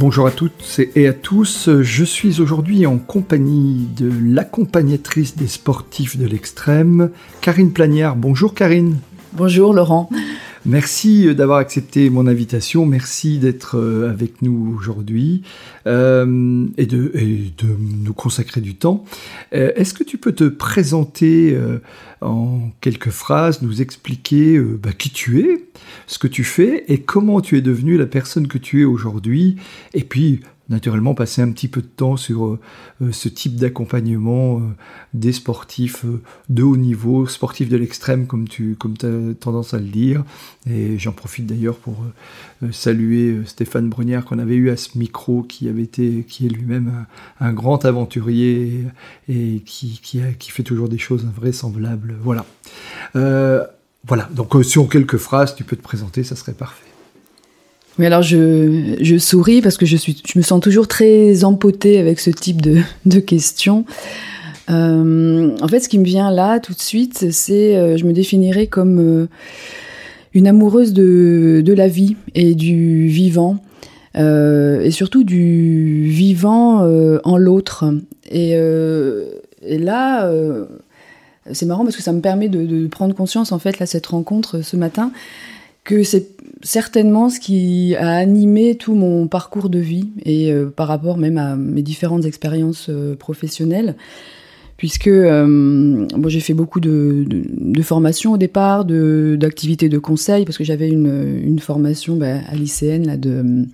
Bonjour à toutes et à tous, je suis aujourd'hui en compagnie de l'accompagnatrice des sportifs de l'extrême, Karine Planière. Bonjour Karine. Bonjour Laurent. Merci d'avoir accepté mon invitation, merci d'être euh, avec nous aujourd'hui euh, et, de, nous consacrer du temps. Euh, est-ce que tu peux te présenter en quelques phrases, nous expliquer bah, qui tu es, ce que tu fais et comment tu es devenu la personne que tu es aujourd'hui et puis naturellement passer un petit peu de temps sur euh, euh, ce type d'accompagnement euh, des sportifs de haut niveau, sportifs de l'extrême comme tu comme as tendance à le dire. Et j'en profite d'ailleurs pour saluer Stéphane Brunière qu'on avait eu à ce micro qui avait été qui est lui-même un, grand aventurier et, qui, qui, fait toujours des choses invraisemblables. Voilà. voilà, donc sur quelques phrases, tu peux te présenter, ça serait parfait. Mais alors je, souris parce que je, suis, je me sens toujours très empotée avec ce type de, questions. Euh, en fait, ce qui me vient là tout de suite, c'est euh, je me définirais comme euh, une amoureuse de, la vie et du vivant, et surtout du vivant en l'autre. Et, et, là, c'est marrant parce que ça me permet de, de, prendre conscience en fait là cette rencontre ce matin que c'est certainement ce qui a animé tout mon parcours de vie et euh, par rapport même à mes différentes expériences euh, professionnelles puisque euh, bon, j'ai fait beaucoup de, de, formations au départ, d'activités de, conseil, parce que j'avais une, une, formation bah, à lycéenne là, de,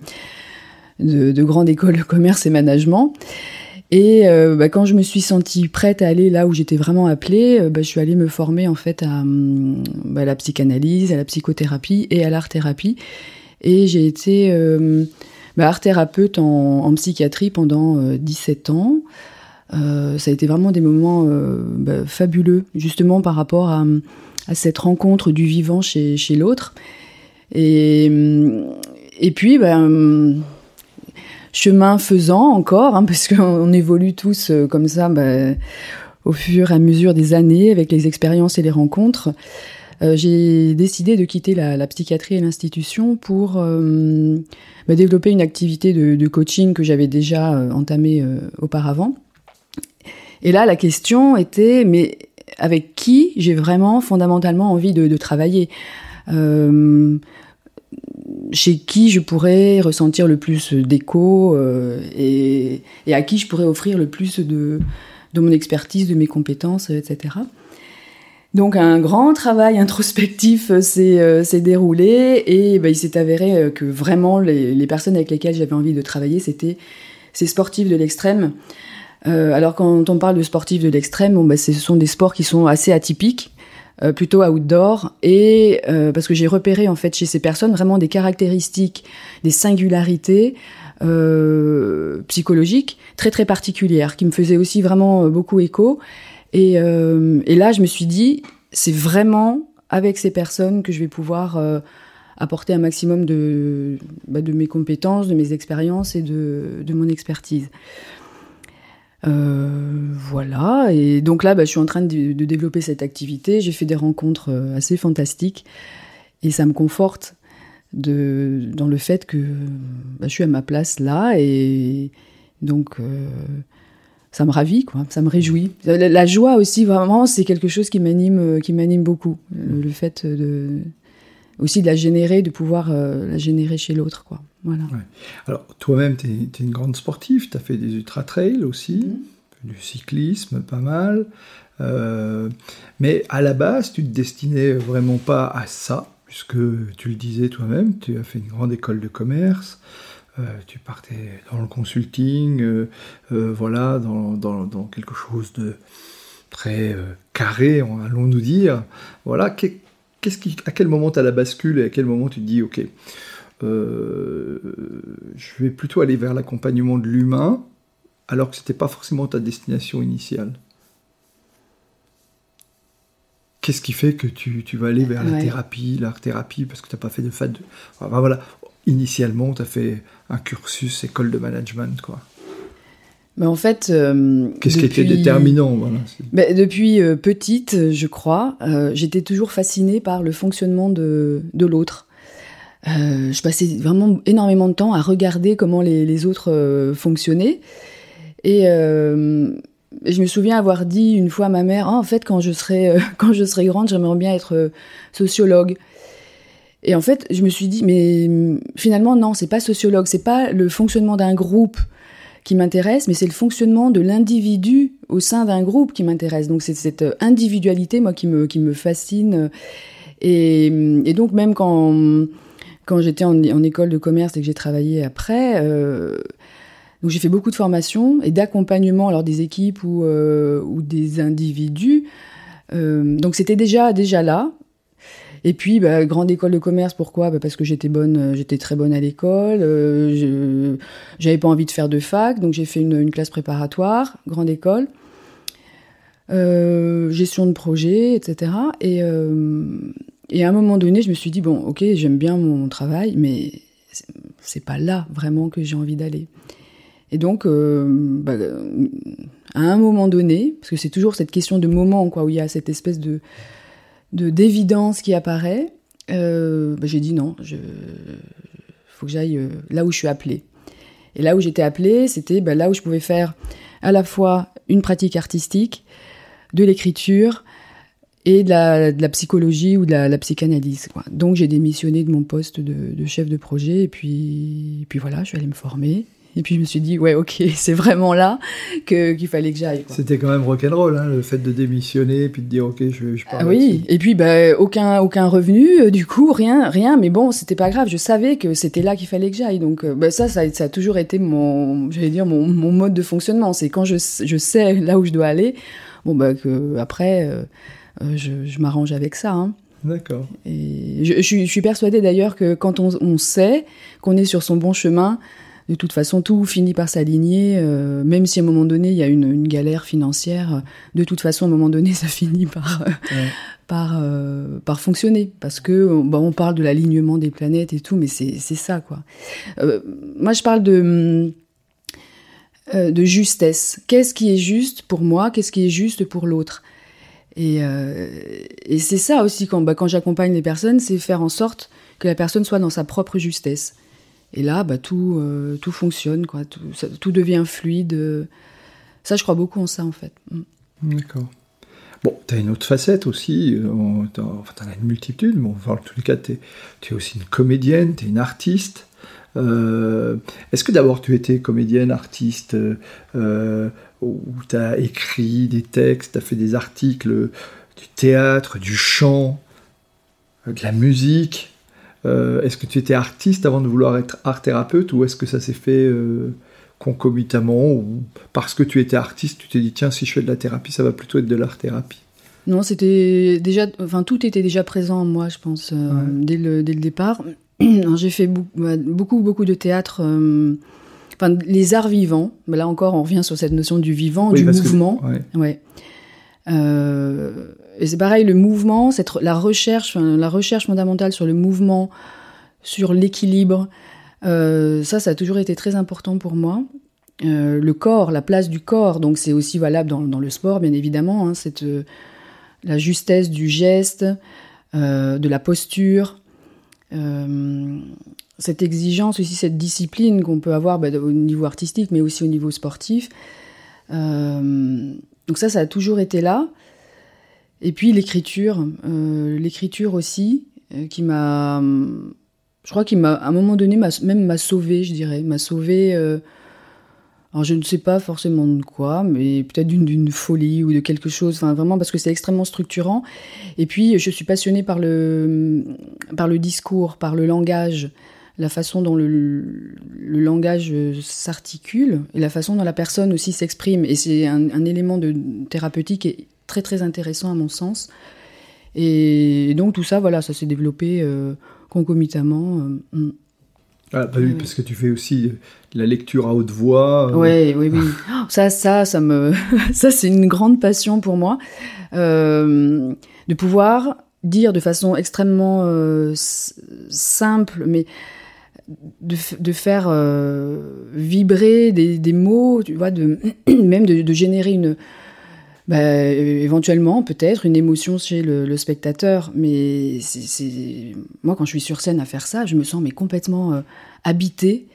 de, grande école de commerce et management. Et euh, bah, quand je me suis sentie prête à aller là où j'étais vraiment appelée, euh, bah, je suis allée me former en fait à, hum, bah, la psychanalyse, à la psychothérapie et à l'art thérapie. Et j'ai été euh, art thérapeute en, psychiatrie pendant 17 ans. Euh, ça a été vraiment des moments bah, fabuleux, justement par rapport à, à, cette rencontre du vivant chez, chez l'autre. Et, hum, et puis, ben chemin faisant encore, hein, parce qu'on évolue tous euh, comme ça bah, au fur et à mesure des années avec les expériences et les rencontres. Euh, j'ai décidé de quitter la, psychiatrie et l'institution pour euh, bah, développer une activité de, coaching que j'avais déjà entamée auparavant. Et là, la question était, mais avec qui j'ai vraiment fondamentalement envie de, de travailler? Chez qui je pourrais ressentir le plus d'écho euh, et, à qui je pourrais offrir le plus de, de mon expertise, de mes compétences, etc. Donc un grand travail introspectif s'est euh, déroulé et bah, il s'est avéré que vraiment les, les, personnes avec lesquelles j'avais envie de travailler, c'était ces sportifs de l'extrême. Euh, alors quand on parle de sportifs de l'extrême, bon, bah, ce sont des sports qui sont assez atypiques euh, plutôt outdoor et euh, parce que j'ai repéré en fait chez ces personnes vraiment des caractéristiques, des singularités euh, psychologiques très très particulières qui me faisaient aussi vraiment euh, beaucoup écho et, et là je me suis dit c'est vraiment avec ces personnes que je vais pouvoir apporter un maximum de, bah, de mes compétences, de mes expériences et de, de mon expertise. Euh, voilà, et donc là, bah, je suis en train de, développer cette activité. J'ai fait des rencontres euh, assez fantastiques et ça me conforte dans le fait que bah, je suis à ma place là et donc euh, ça me ravit, quoi, ça me réjouit. La, joie aussi, vraiment, c'est quelque chose qui m'anime, qui m'anime beaucoup. Le, fait de aussi de la générer, de pouvoir la générer chez l'autre, quoi. Alors, toi-même, tu es, une grande sportive, tu as fait des ultra-trails aussi, mm-hmm. du cyclisme, pas mal. Euh, mais à la base, tu te destinais vraiment pas à ça, puisque tu le disais toi-même, tu as fait une grande école de commerce, euh, tu partais dans le consulting, euh, voilà, dans, dans, quelque chose de très carré, allons-nous dire. Voilà, qui, à quel moment tu as la bascule et à quel moment tu te dis, ok, je vais plutôt aller vers l'accompagnement de l'humain, alors que ce n'était pas forcément ta destination initiale Qu'est-ce qui fait que tu, tu vas aller vers la thérapie, l'art-thérapie, parce que tu n'as pas fait de enfin, voilà, Initialement, tu as fait un cursus école de management, quoi. Mais en fait, euh, qu'est-ce qui était déterminant voilà, ben, Depuis euh, petite, je crois, euh, j'étais toujours fascinée par le fonctionnement de, de l'autre. Je passais vraiment énormément de temps à regarder comment les, autres fonctionnaient. Et je me souviens avoir dit une fois à ma mère, ah, en fait, quand je serai, euh, quand je serai grande, j'aimerais bien être euh, sociologue. Et en fait, je me suis dit, mais finalement, non, c'est pas sociologue, c'est pas le fonctionnement d'un groupe qui m'intéresse, mais c'est le fonctionnement de l'individu au sein d'un groupe qui m'intéresse. Donc c'est cette euh, individualité, moi, qui me, qui me fascine. Et donc même quand, quand j'étais en, école de commerce et que j'ai travaillé après, euh, donc j'ai fait beaucoup de formations et d'accompagnement alors des équipes ou, euh, des individus. Euh, donc c'était déjà déjà là. Et puis bah, grande école de commerce, pourquoi? Bah, Parce que j'étais bonne, j'étais très bonne à l'école. J'avais pas envie de faire de fac, donc j'ai fait une, une, classe préparatoire, grande école. Gestion de projet, etc. Et, et à un moment donné, je me suis dit bon, ok, j'aime bien mon travail, mais c'est pas là vraiment que j'ai envie d'aller. Et donc, euh, bah, à un moment donné, parce que c'est toujours cette question de moment, quoi, où il y a cette espèce de d'évidence qui apparaît, euh, bah, j'ai dit non, il faut que j'aille euh, là où je suis appelée. Et là où j'étais appelée, c'était bah, là où je pouvais faire à la fois une pratique artistique, de l'écriture et de la, de la, psychologie ou de la, la psychanalyse. Quoi. Donc j'ai démissionné de mon poste de, de, chef de projet et puis, et puis voilà, je suis allée me former. Et puis je me suis dit, ouais, ok, c'est vraiment là que, qu'il fallait que j'aille. C'était quand même rock'n'roll, hein, le fait de démissionner, puis de dire, ok, je, je pars. Ah, oui, et puis bah, aucun, aucun revenu, euh, du coup, rien, rien, mais bon, c'était pas grave, je savais que c'était là qu'il fallait que j'aille. Donc euh, bah, ça, ça, ça, a toujours été mon, j'allais dire, mon, mon mode de fonctionnement. C'est quand je, je sais là où je dois aller, bon, bah, que après, euh, je, je m'arrange avec ça. Hein. D'accord. Et je, je, suis persuadée d'ailleurs que quand on, on sait qu'on est sur son bon chemin, de toute façon, tout finit par s'aligner, euh, même si à un moment donné, il y a une, une, galère financière, de toute façon, à un moment donné, ça finit par, ouais. par, euh, par fonctionner. Parce que, bah, on parle de l'alignement des planètes et tout, mais c'est ça, quoi. Euh, moi, je parle de, euh, de justesse. Qu'est-ce qui est juste pour moi? Qu'est-ce qui est juste pour l'autre? Et, euh, et c'est ça aussi, quand, bah, quand j'accompagne les personnes, c'est faire en sorte que la personne soit dans sa propre justesse. Et là, bah, tout, euh, tout fonctionne, quoi. Tout, devient fluide. Ça, je crois beaucoup en ça, en fait. Mm. D'accord. Bon, tu as une autre facette aussi, euh, tu as une multitude, mais enfin, en tous les cas, tu es, aussi une comédienne, tu es une artiste. Est-ce que d'abord tu étais comédienne, artiste, ou tu as écrit des textes, tu as fait des articles, du théâtre, du chant, de la musique euh, est-ce que tu étais artiste avant de vouloir être art thérapeute ou est-ce que ça s'est fait euh, concomitamment ou parce que tu étais artiste, tu t'es dit tiens si je fais de la thérapie, ça va plutôt être de l'art thérapie? Non, c'était déjà, enfin tout était déjà présent en moi, je pense, euh, ouais. dès, le, dès, le, départ. J'ai fait beaucoup, beaucoup de théâtre. Enfin, les arts vivants. Mais là encore, on revient sur cette notion du vivant, oui, du mouvement. Que, ouais. ouais. Euh, et c'est pareil, le mouvement, cette, la recherche, la recherche fondamentale sur le mouvement, sur l'équilibre, euh, ça, ça a toujours été très important pour moi. Euh, le corps, la place du corps, donc c'est aussi valable dans, dans, le sport, bien évidemment. Hein, cette, la justesse du geste, de la posture, cette exigence aussi, cette discipline qu'on peut avoir bah, au niveau artistique, mais aussi au niveau sportif. donc ça, ça a toujours été là. Et puis l'écriture, euh, l'écriture aussi, euh, qui m'a, je crois qu'il m'a, à un moment donné, même m'a sauvé, je dirais, m'a sauvé. Euh, alors je ne sais pas forcément de quoi, mais peut-être d'une folie ou de quelque chose. Enfin vraiment parce que c'est extrêmement structurant. Et puis je suis passionnée par le, par le discours, par le langage, la façon dont le, le langage s'articule et la façon dont la personne aussi s'exprime. Et c'est un, un élément de thérapeutique et très très intéressant à mon sens. Et donc tout ça, voilà, ça s'est développé concomitamment. Mm. Ah, bah oui, parce que tu fais aussi la lecture à haute voix. Oui, oui, oui. Ça, ça, ça me, ça, c'est une grande passion pour moi, de pouvoir dire de façon extrêmement simple, mais de, faire euh, vibrer des, mots, tu vois, de, même de, générer une, bah, éventuellement peut-être une émotion chez le, spectateur. Mais c'est, moi, quand je suis sur scène à faire ça, je me sens mais complètement euh, habité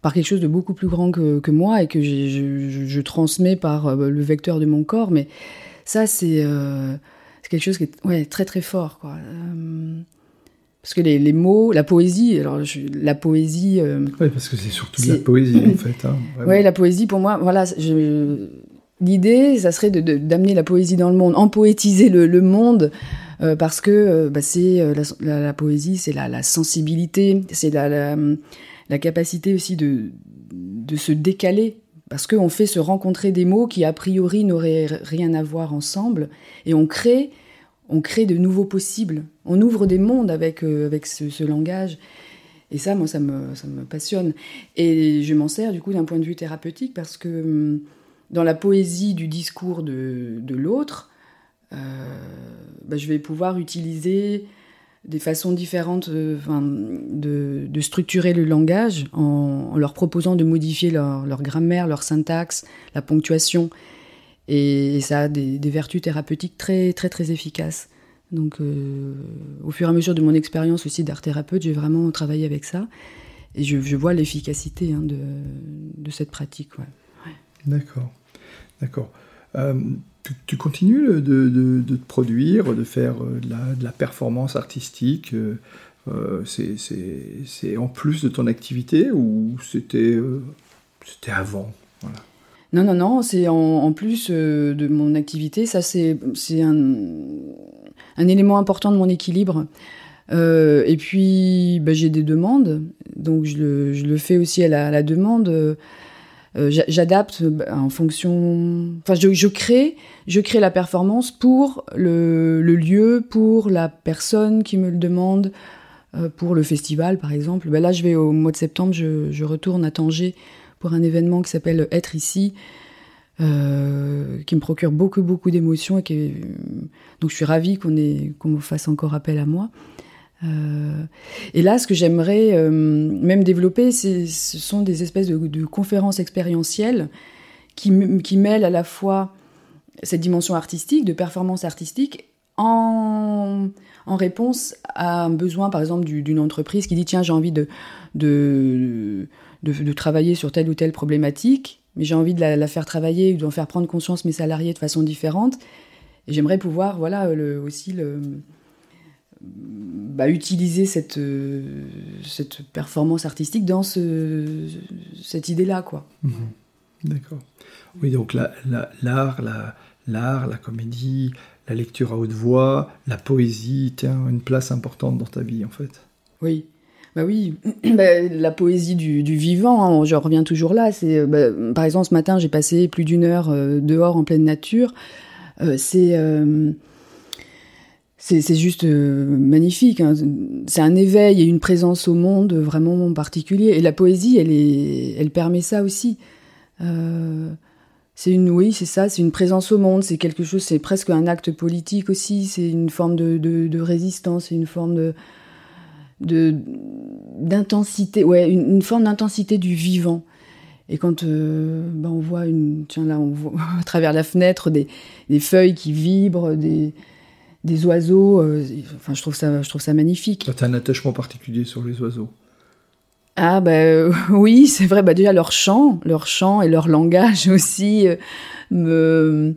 par quelque chose de beaucoup plus grand que, moi et que je, transmets par euh, le vecteur de mon corps. Mais ça, c'est quelque chose qui est très très fort. Quoi. Parce que les, mots, la poésie, alors la poésie. Euh, oui, parce que c'est surtout de la poésie en fait. Hein, oui, la poésie pour moi, voilà, l'idée, ça serait d'amener la poésie dans le monde, en poétiser le, monde, euh, parce que euh, bah, c'est la, poésie, c'est la, sensibilité, c'est la, la, capacité aussi de, de se décaler. Parce qu'on fait se rencontrer des mots qui, a priori, n'auraient rien à voir ensemble, et on crée on crée de nouveaux possibles. On ouvre des mondes avec, euh, avec ce, langage. Et ça, moi, ça me, ça me passionne. Et je m'en sers du coup d'un point de vue thérapeutique parce que hum, dans la poésie du discours de, de l'autre, euh, bah, je vais pouvoir utiliser des façons différentes euh, de, de, structurer le langage en, leur proposant de modifier leur, leur, grammaire, leur syntaxe, la ponctuation. Et, ça a des, vertus thérapeutiques très, très, très efficaces. Donc, euh, au fur et à mesure de mon expérience aussi d'art thérapeute, j'ai vraiment travaillé avec ça. Et je, vois l'efficacité hein, de, cette pratique. D'accord. D'accord. Euh, tu, continues de, te produire, de faire euh, de la, performance artistique C'est en plus de ton activité ou c'était avant? Non, non, non, c'est en, plus euh, de mon activité, ça c'est un, élément important de mon équilibre. Euh, et puis, bah, j'ai des demandes, donc je le, fais aussi à la, demande. Euh, j'adapte bah, en fonction. Enfin, je, crée, je crée la performance pour le, le, lieu, pour la personne qui me le demande, pour le festival, par exemple. Bah, là, je vais au mois de septembre, je, je retourne à Tanger un événement qui s'appelle Être ici, euh, qui me procure beaucoup, beaucoup d'émotions. Et donc je suis ravie qu'on me fasse encore appel à moi. Euh, et là, ce que j'aimerais euh, même développer, ce sont des espèces de, conférences expérientielles qui, mêlent à la fois cette dimension artistique, de performance artistique, en, réponse à un besoin, par exemple, d'une entreprise qui dit tiens, j'ai envie de, de, travailler sur telle ou telle problématique, mais j'ai envie de la, faire travailler ou d'en faire prendre conscience mes salariés de façon différente. Et j'aimerais pouvoir, voilà, le, aussi le, bah, utiliser cette, cette performance artistique dans ce, cette idée-là, quoi. Mhm. D'accord. Oui, donc l'art, la, la, l'art, la comédie, la lecture à haute voix, la poésie tient une place importante dans ta vie, en fait. Oui. Bah oui, bah, la poésie du, vivant, hein, je reviens toujours là. C'est, bah, par exemple, ce matin, j'ai passé plus d'une heure euh, dehors en pleine nature. Euh, euh, c'est, c'est, juste magnifique. Hein. C'est un éveil et une présence au monde vraiment particulier. Et la poésie, elle, est, elle permet ça aussi. c'est une, oui, c'est ça, c'est une présence au monde. C'est quelque chose, c'est presque un acte politique aussi. C'est une forme de, résistance, c'est une forme de de d'intensité, ouais, une, forme d'intensité du vivant. Et quand euh, ben on voit une, tiens là, on voit à travers la fenêtre des, des feuilles qui vibrent, des, des oiseaux. Euh, enfin, je trouve ça, je trouve ça magnifique. Tu as un attachement particulier sur les oiseaux. Ah ben oui, c'est vrai. Bah déjà leur chant, leur chant et leur langage aussi me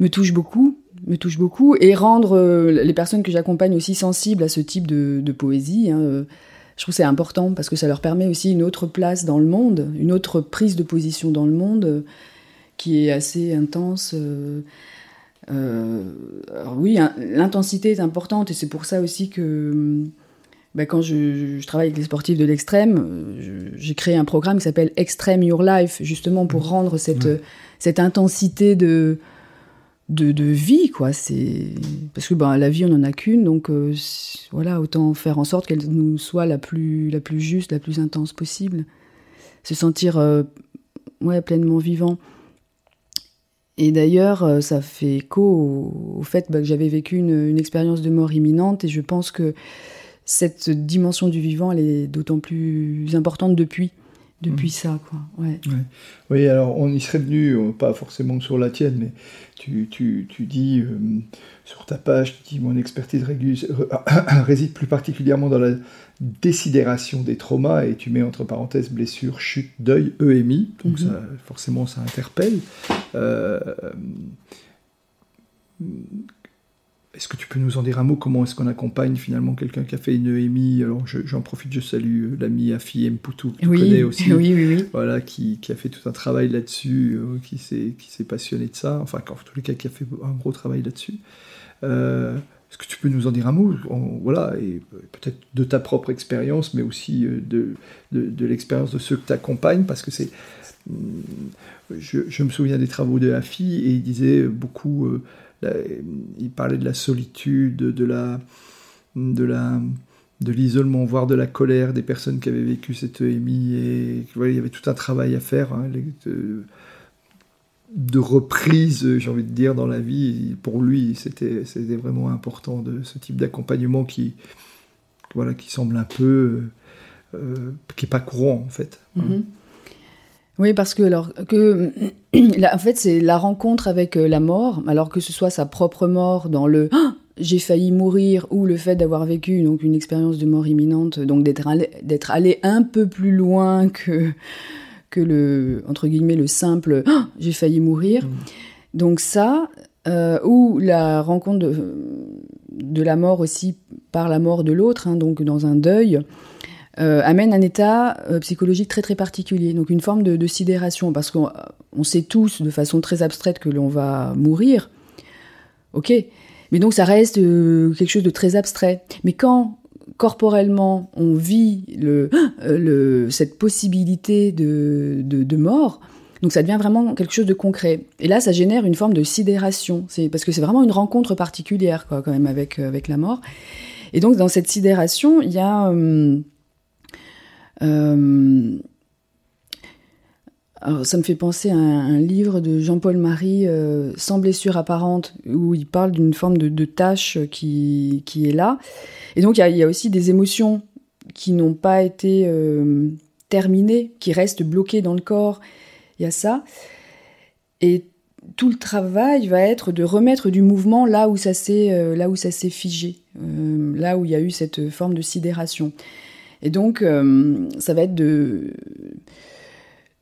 me touche beaucoup me touche beaucoup et rendre euh, les personnes que j'accompagne aussi sensibles à ce type de, poésie. Hein, euh, je trouve c'est important parce que ça leur permet aussi une autre place dans le monde, une autre prise de position dans le monde euh, qui est assez intense. oui, l'intensité est importante et c'est pour ça aussi que bah, quand je, travaille avec les sportifs de l'extrême, j'ai créé un programme qui s'appelle Extreme Your Life, justement pour rendre cette, cette intensité de, de, vie, quoi. C'est parce que ben, la vie, on en a qu'une, donc euh, voilà, autant faire en sorte qu'elle nous soit la plus, la plus juste, la plus intense possible. Se sentir euh, ouais, pleinement vivant. Et d'ailleurs, euh, ça fait écho au, fait bah, que j'avais vécu une, expérience de mort imminente, et je pense que cette dimension du vivant, elle est d'autant plus importante depuis depuis mmh. ça, quoi. Ouais. Oui, alors on y serait venu, pas forcément sur la tienne, mais tu, tu, tu dis euh, sur ta page, tu dis mon expertise réside plus particulièrement dans la désidération des traumas et tu mets entre parenthèses blessure, chute, deuil, EMI, donc mhm. ça, forcément ça interpelle. Euh, est-ce que tu peux nous en dire un mot? Comment est-ce qu'on accompagne finalement quelqu'un qui a fait une EMI Alors j'en profite, je salue euh, l'ami Afi Mpoutou, que tu connais aussi. Oui, oui, oui. Voilà, qui, qui, a fait tout un travail là-dessus, euh, qui s'est passionné de ça. Enfin, en tous les cas, qui a fait un gros travail là-dessus. Euh, est-ce que tu peux nous en dire un mot? Voilà, et peut-être de ta propre expérience, mais aussi de, de, de l'expérience de ceux que tu accompagnes, parce que c'est. Hmm, je, je, me souviens des travaux de Afi et il disait beaucoup il parlait de la solitude, de la, de la, de l'isolement, voire de la colère des personnes qui avaient vécu cette EMI. Il y avait tout un travail à faire hein, de, reprise, j'ai envie de dire, dans la vie. pour lui, c'était, vraiment important de ce type d'accompagnement qui, voilà, qui semble un peu, euh, qui est pas courant en fait. Hein. Oui, parce que alors que en fait c'est la rencontre avec euh, la mort, alors que ce soit sa propre mort dans le ah, j'ai failli mourir ou le fait d'avoir vécu donc une expérience de mort imminente, donc d'être allé, d'être allé un peu plus loin que que le entre guillemets le simple ah, j'ai failli mourir. Mmh. Donc ça euh, ou la rencontre de, de, la mort aussi par la mort de l'autre, hein, donc dans un deuil. Euh, amène un état euh, psychologique très très particulier, donc une forme de, sidération, parce qu'on sait tous de façon très abstraite que l'on va mourir, ok, mais donc ça reste euh, quelque chose de très abstrait. Mais quand corporellement on vit le, cette possibilité de, de, mort, donc ça devient vraiment quelque chose de concret. Et là, ça génère une forme de sidération, c'est parce que c'est vraiment une rencontre particulière, quoi, quand même, avec, avec la mort. Et donc, dans cette sidération, il y a... Hum, alors, ça me fait penser à un, livre de Jean-Paul Marie, euh, Sans blessure apparente, où il parle d'une forme de, tâche qui, qui, est là. Et donc, il y, a, aussi des émotions qui n'ont pas été euh, terminées, qui restent bloquées dans le corps. Il y a ça. Et tout le travail va être de remettre du mouvement là où ça s'est s'est figé, là où il y a eu cette forme de sidération. Et donc, euh, ça va être de,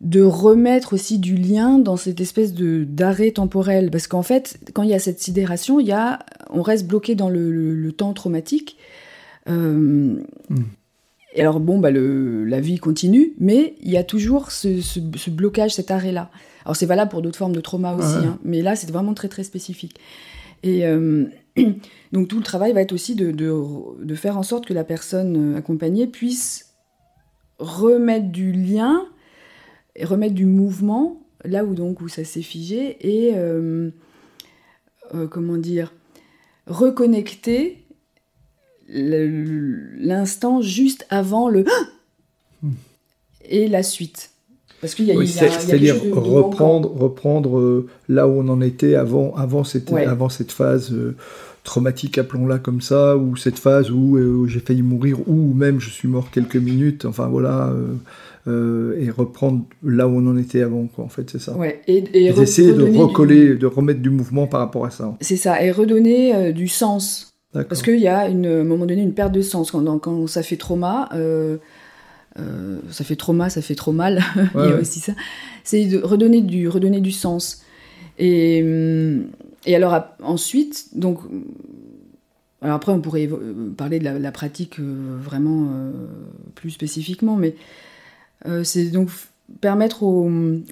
de remettre aussi du lien dans cette espèce de d'arrêt temporel. Parce qu'en fait, quand il y a cette sidération, il y a, on reste bloqué dans le, temps traumatique. Euh, hmm. Et alors, bon, bah, le, la vie continue, mais il y a toujours ce, blocage, cet arrêt-là. Alors, c'est valable pour d'autres formes de trauma aussi, hein, mais là, c'est vraiment très, très spécifique. Et. Euh, Donc tout le travail va être aussi de, de, faire en sorte que la personne euh, accompagnée puisse remettre du lien, et remettre du mouvement là où donc où ça s'est figé et euh, euh, comment dire reconnecter l'instant juste avant le et la suite. Parce qu'il y a, oui, c'est-à-dire reprendre, reprendre là où on en était avant, avant, cette, avant cette phase traumatique, appelons-la comme ça, ou cette phase où euh, j'ai failli mourir, ou même je suis mort quelques minutes, enfin voilà, euh, euh, et reprendre là où on en était avant, quoi, en fait, c'est ça. Ouais, et, et, essayer de recoller, de remettre du mouvement par rapport à ça. C'est ça, et redonner du sens. Parce qu'il y a une, à un moment donné une perte de sens. Quand, quand ça fait trauma, ça fait trauma, ça fait trop mal, il y a aussi ça. C'est de redonner du, redonner du sens. Et. Hum, et alors ensuite, donc, alors après on pourrait parler de la, pratique euh, vraiment euh, plus spécifiquement, mais euh, c'est donc permettre aux,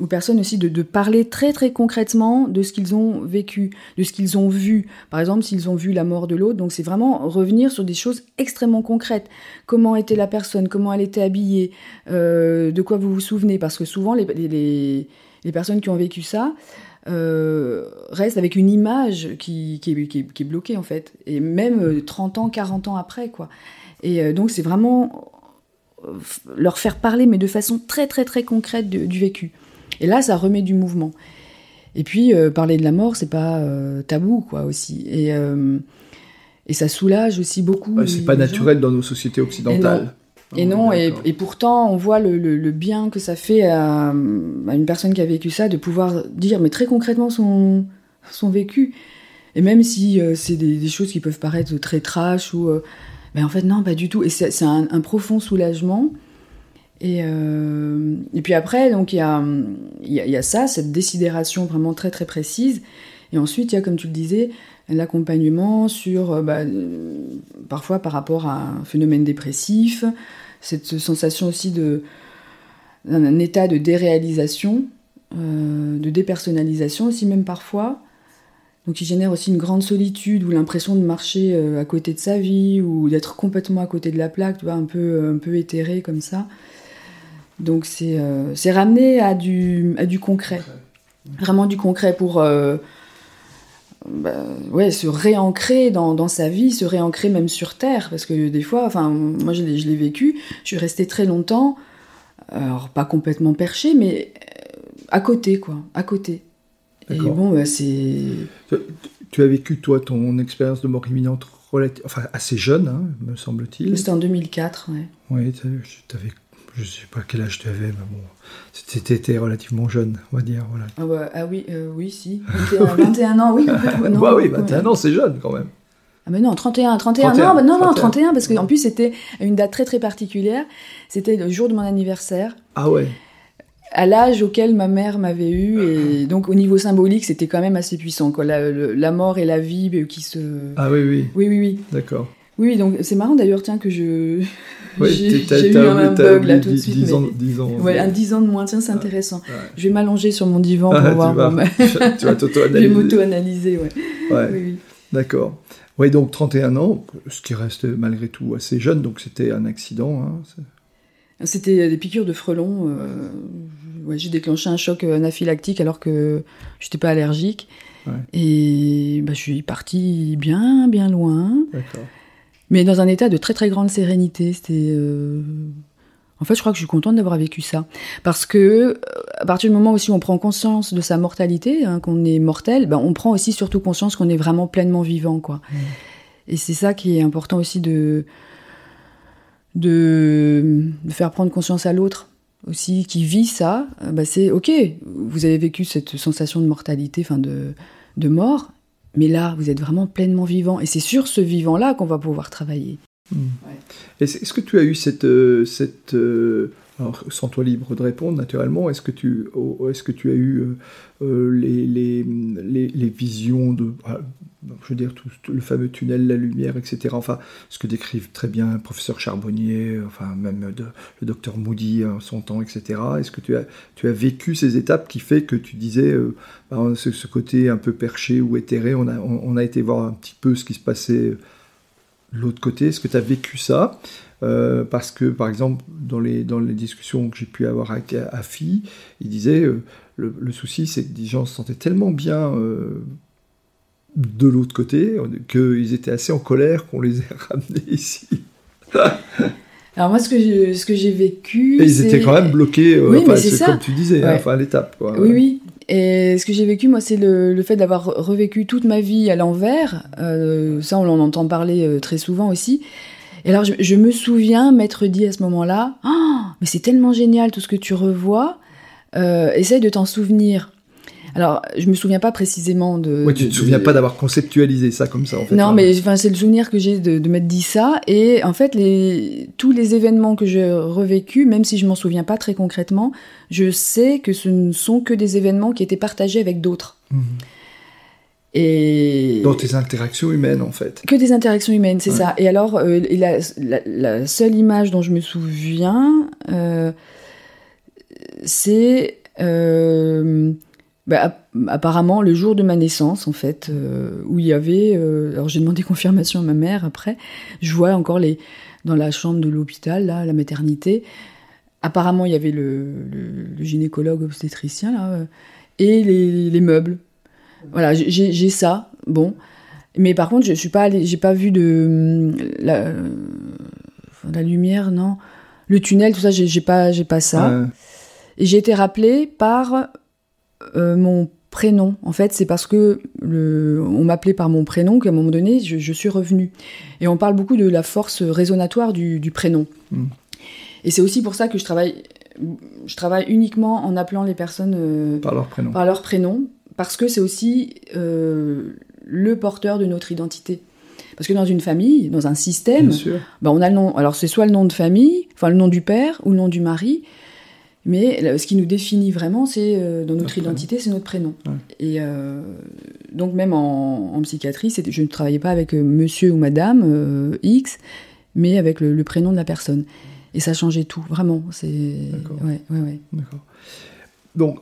personnes aussi de, parler très très concrètement de ce qu'ils ont vécu, de ce qu'ils ont vu. Par exemple, s'ils ont vu la mort de l'autre, donc c'est vraiment revenir sur des choses extrêmement concrètes. Comment était la personne, comment elle était habillée, de quoi vous vous souvenez, parce que souvent les, les, personnes qui ont vécu ça, reste avec une image qui, qui, est, bloquée en fait. Et même 30 ans, 40 ans après, quoi. Et donc c'est vraiment leur faire parler, mais de façon très très très concrète du vécu. Et là, ça remet du mouvement. Et puis, parler de la mort, c'est pas tabou, quoi, aussi. Et, et ça soulage aussi beaucoup. c'est pas naturel dans nos sociétés occidentales. Et non, et, pourtant, on voit le, bien que ça fait à, une personne qui a vécu ça de pouvoir dire, mais très concrètement, son, son vécu. Et même si euh, c'est des, choses qui peuvent paraître très trash, ou. Mais en fait, non, pas du tout. Et c'est un, profond soulagement. Et, euh, et puis après, donc il y a, y a ça, cette décidération vraiment très très précise. Et ensuite, il y a, comme tu le disais, l'accompagnement sur, euh, bah, parfois par rapport à un phénomène dépressif, cette sensation aussi de d'un état de déréalisation, euh, de dépersonnalisation aussi même parfois, donc qui génère aussi une grande solitude ou l'impression de marcher euh, à côté de sa vie ou d'être complètement à côté de la plaque, tu vois, un peu un peu éthéré comme ça. Donc c'est c'est ramener à du à du concret, vraiment du concret pour bah, ouais, se réancrer dans, dans, sa vie, se réancrer même sur Terre. Parce que des fois, enfin, moi je l'ai vécu, je suis restée très longtemps, alors pas complètement perchée, mais euh, à côté, quoi, à côté. Et bon, bah, c'est. Tu as vécu, toi, ton expérience de mort imminente enfin, assez jeune, hein, me semble-t-il. C'était en 2004, ouais. Oui, tu avais je sais pas quel âge tu avais, mais bon, c'était relativement jeune, on va dire. Voilà. Ah, bah, ah oui, euh, oui, si. 21, ans, oui. non, bah oui, 21 ans, c'est jeune quand même. Ah mais non, 31, 31, non, non, 31. non, 31, parce qu'en plus c'était une date très très particulière. C'était le jour de mon anniversaire. Ah ouais. À l'âge auquel ma mère m'avait eu, et donc au niveau symbolique, c'était quand même assez puissant. Quoi. La, la, mort et la vie euh, qui se. Ah oui, oui. Oui, oui, oui. D'accord. Oui, donc c'est marrant d'ailleurs, tiens, que je. j'ai eu un bug là tout de suite. 10 ans, ouais, un 10 ans de moins, tiens, c'est intéressant. Je vais m'allonger sur mon divan pour voir. tu vas, tu vas t'auto-analyser. je vais m'auto-analyser, ouais. ouais. Oui, oui. D'accord. Oui, donc 31 ans, ce qui reste malgré tout assez jeune, donc c'était un accident. Hein, c'était des piqûres de frelons. Euh, ouais, j'ai déclenché un choc anaphylactique alors que je n'étais pas allergique. Et bah, je suis partie bien, bien loin. Mais dans un état de très très grande sérénité. C'était. Euh, en fait, je crois que je suis contente d'avoir vécu ça. Parce que, euh, à partir du moment où on prend conscience de sa mortalité, hein, qu'on est mortel, ben, on prend aussi surtout conscience qu'on est vraiment pleinement vivant, quoi. Et c'est ça qui est important aussi de, de, faire prendre conscience à l'autre aussi qui vit ça. Ben, c'est ok, vous avez vécu cette sensation de mortalité, enfin de, de mort, mais là, vous êtes vraiment pleinement vivant. Et c'est sur ce vivant-là qu'on va pouvoir travailler. Hmm. Est-ce que tu as eu cette... Euh, cette euh, alors, sans toi libre de répondre, naturellement, est-ce que, tu, tu as eu euh, les, les, visions de, ah, le fameux tunnel, la lumière, etc. Enfin, ce que décrivent très bien le professeur Charbonnier, enfin, même le docteur Moody en son temps, etc. Est-ce que tu as, vécu ces étapes qui fait que tu disais, bah, ce, ce, côté un peu perché ou éthéré, on a été voir un petit peu ce qui se passait l'autre côté Est-ce que tu as vécu ça? Euh, parce que, par exemple, dans les, dans les discussions que j'ai pu avoir avec Afi, il disait euh, le, souci, c'est que des gens se sentaient tellement bien euh, de l'autre côté qu'ils étaient assez en colère qu'on les ait ramenés ici. Alors moi, ce que j'ai, ce que j'ai vécu, et ils étaient quand même bloqués, oui, c'est comme tu disais, hein, enfin à l'étape. Oui, oui. Et ce que j'ai vécu, moi, c'est le, le, fait d'avoir revécu toute ma vie à l'envers. Euh, ça, on en entend parler euh, très souvent aussi. Et alors, je, me souviens m'être dit à ce moment-là, oh, mais c'est tellement génial tout ce que tu revois. Euh, essaye de t'en souvenir. Alors, je me souviens pas précisément de. Oui, tu te souviens pas d'avoir conceptualisé ça comme ça, en fait. Non, mais enfin, c'est le souvenir que j'ai de, de m'être dit ça. Et en fait, les, tous les événements que j'ai revécus, même si je m'en souviens pas très concrètement, je sais que ce ne sont que des événements qui étaient partagés avec d'autres. Mhm. Et dans tes interactions humaines, en fait. Que des interactions humaines, c'est ça. Et alors, euh, la, la, seule image dont je me souviens, euh, c'est euh, bah, apparemment le jour de ma naissance en fait euh, où il y avait euh, alors j'ai demandé confirmation à ma mère après je vois encore les dans la chambre de l'hôpital là la maternité apparemment il y avait le, le, gynécologue obstétricien là et les, meubles. Voilà, j'ai ça. Bon, mais par contre, je, suis pas j'ai pas vu de la, la lumière, non. Le tunnel, tout ça, j'ai pas, j'ai pas ça. Et j'ai été rappelée par euh, mon prénom. En fait, c'est parce que le, on m'appelait par mon prénom qu'à un moment donné, je, suis revenue. Et on parle beaucoup de la force résonatoire du, prénom. Hmm. Et c'est aussi pour ça que je travaille, je travaille uniquement en appelant les personnes euh, par leur prénom. Par leur prénom, parce que c'est aussi euh, le porteur de notre identité. Parce que dans une famille, dans un système, bah on a le nom. Alors c'est soit le nom de famille, enfin le nom du père ou le nom du mari, mais ce qui nous définit vraiment, c'est euh, dans notre, identité, c'est notre prénom. Et euh, donc même en, psychiatrie, je ne travaillais pas avec euh, Monsieur ou Madame X, mais avec le, prénom de la personne. Et ça changeait tout, vraiment. C'est. Ouais, ouais, ouais. D'accord. Donc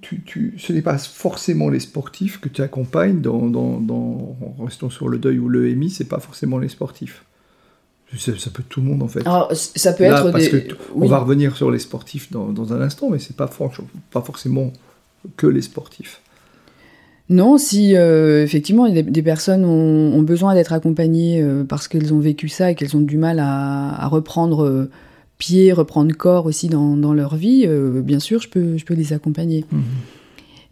tu, tu, ce n'est pas forcément les sportifs que tu accompagnes dans, dans, dans restons sur le deuil ou le MI, c'est pas forcément les sportifs. Ça, peut être tout le monde en fait. Alors, ça peut être parce que on va revenir sur les sportifs dans, dans un instant, mais c'est pas pas forcément que les sportifs. Non, si euh, effectivement des, des, personnes ont, besoin d'être accompagnées euh, parce qu'elles ont vécu ça et qu'elles ont du mal à, à reprendre euh, pied, reprendre corps aussi dans, dans leur vie, bien sûr, je peux, je peux les accompagner. Mhm.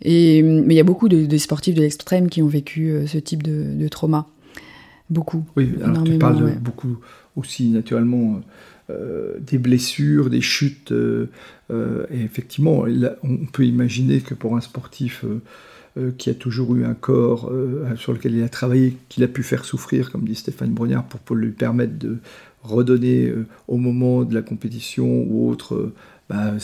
Et, mais il y a beaucoup de, sportifs de l'extrême qui ont vécu ce type de, de, trauma. Beaucoup. Oui, alors tu parles de beaucoup aussi naturellement euh, des blessures, des chutes. Euh, euh, et effectivement, on peut imaginer que pour un sportif qui a toujours eu un corps sur lequel il a travaillé, qu'il a pu faire souffrir, comme dit Stéphane Brognard, pour, lui permettre de redonner au moment de la compétition ou autre bah,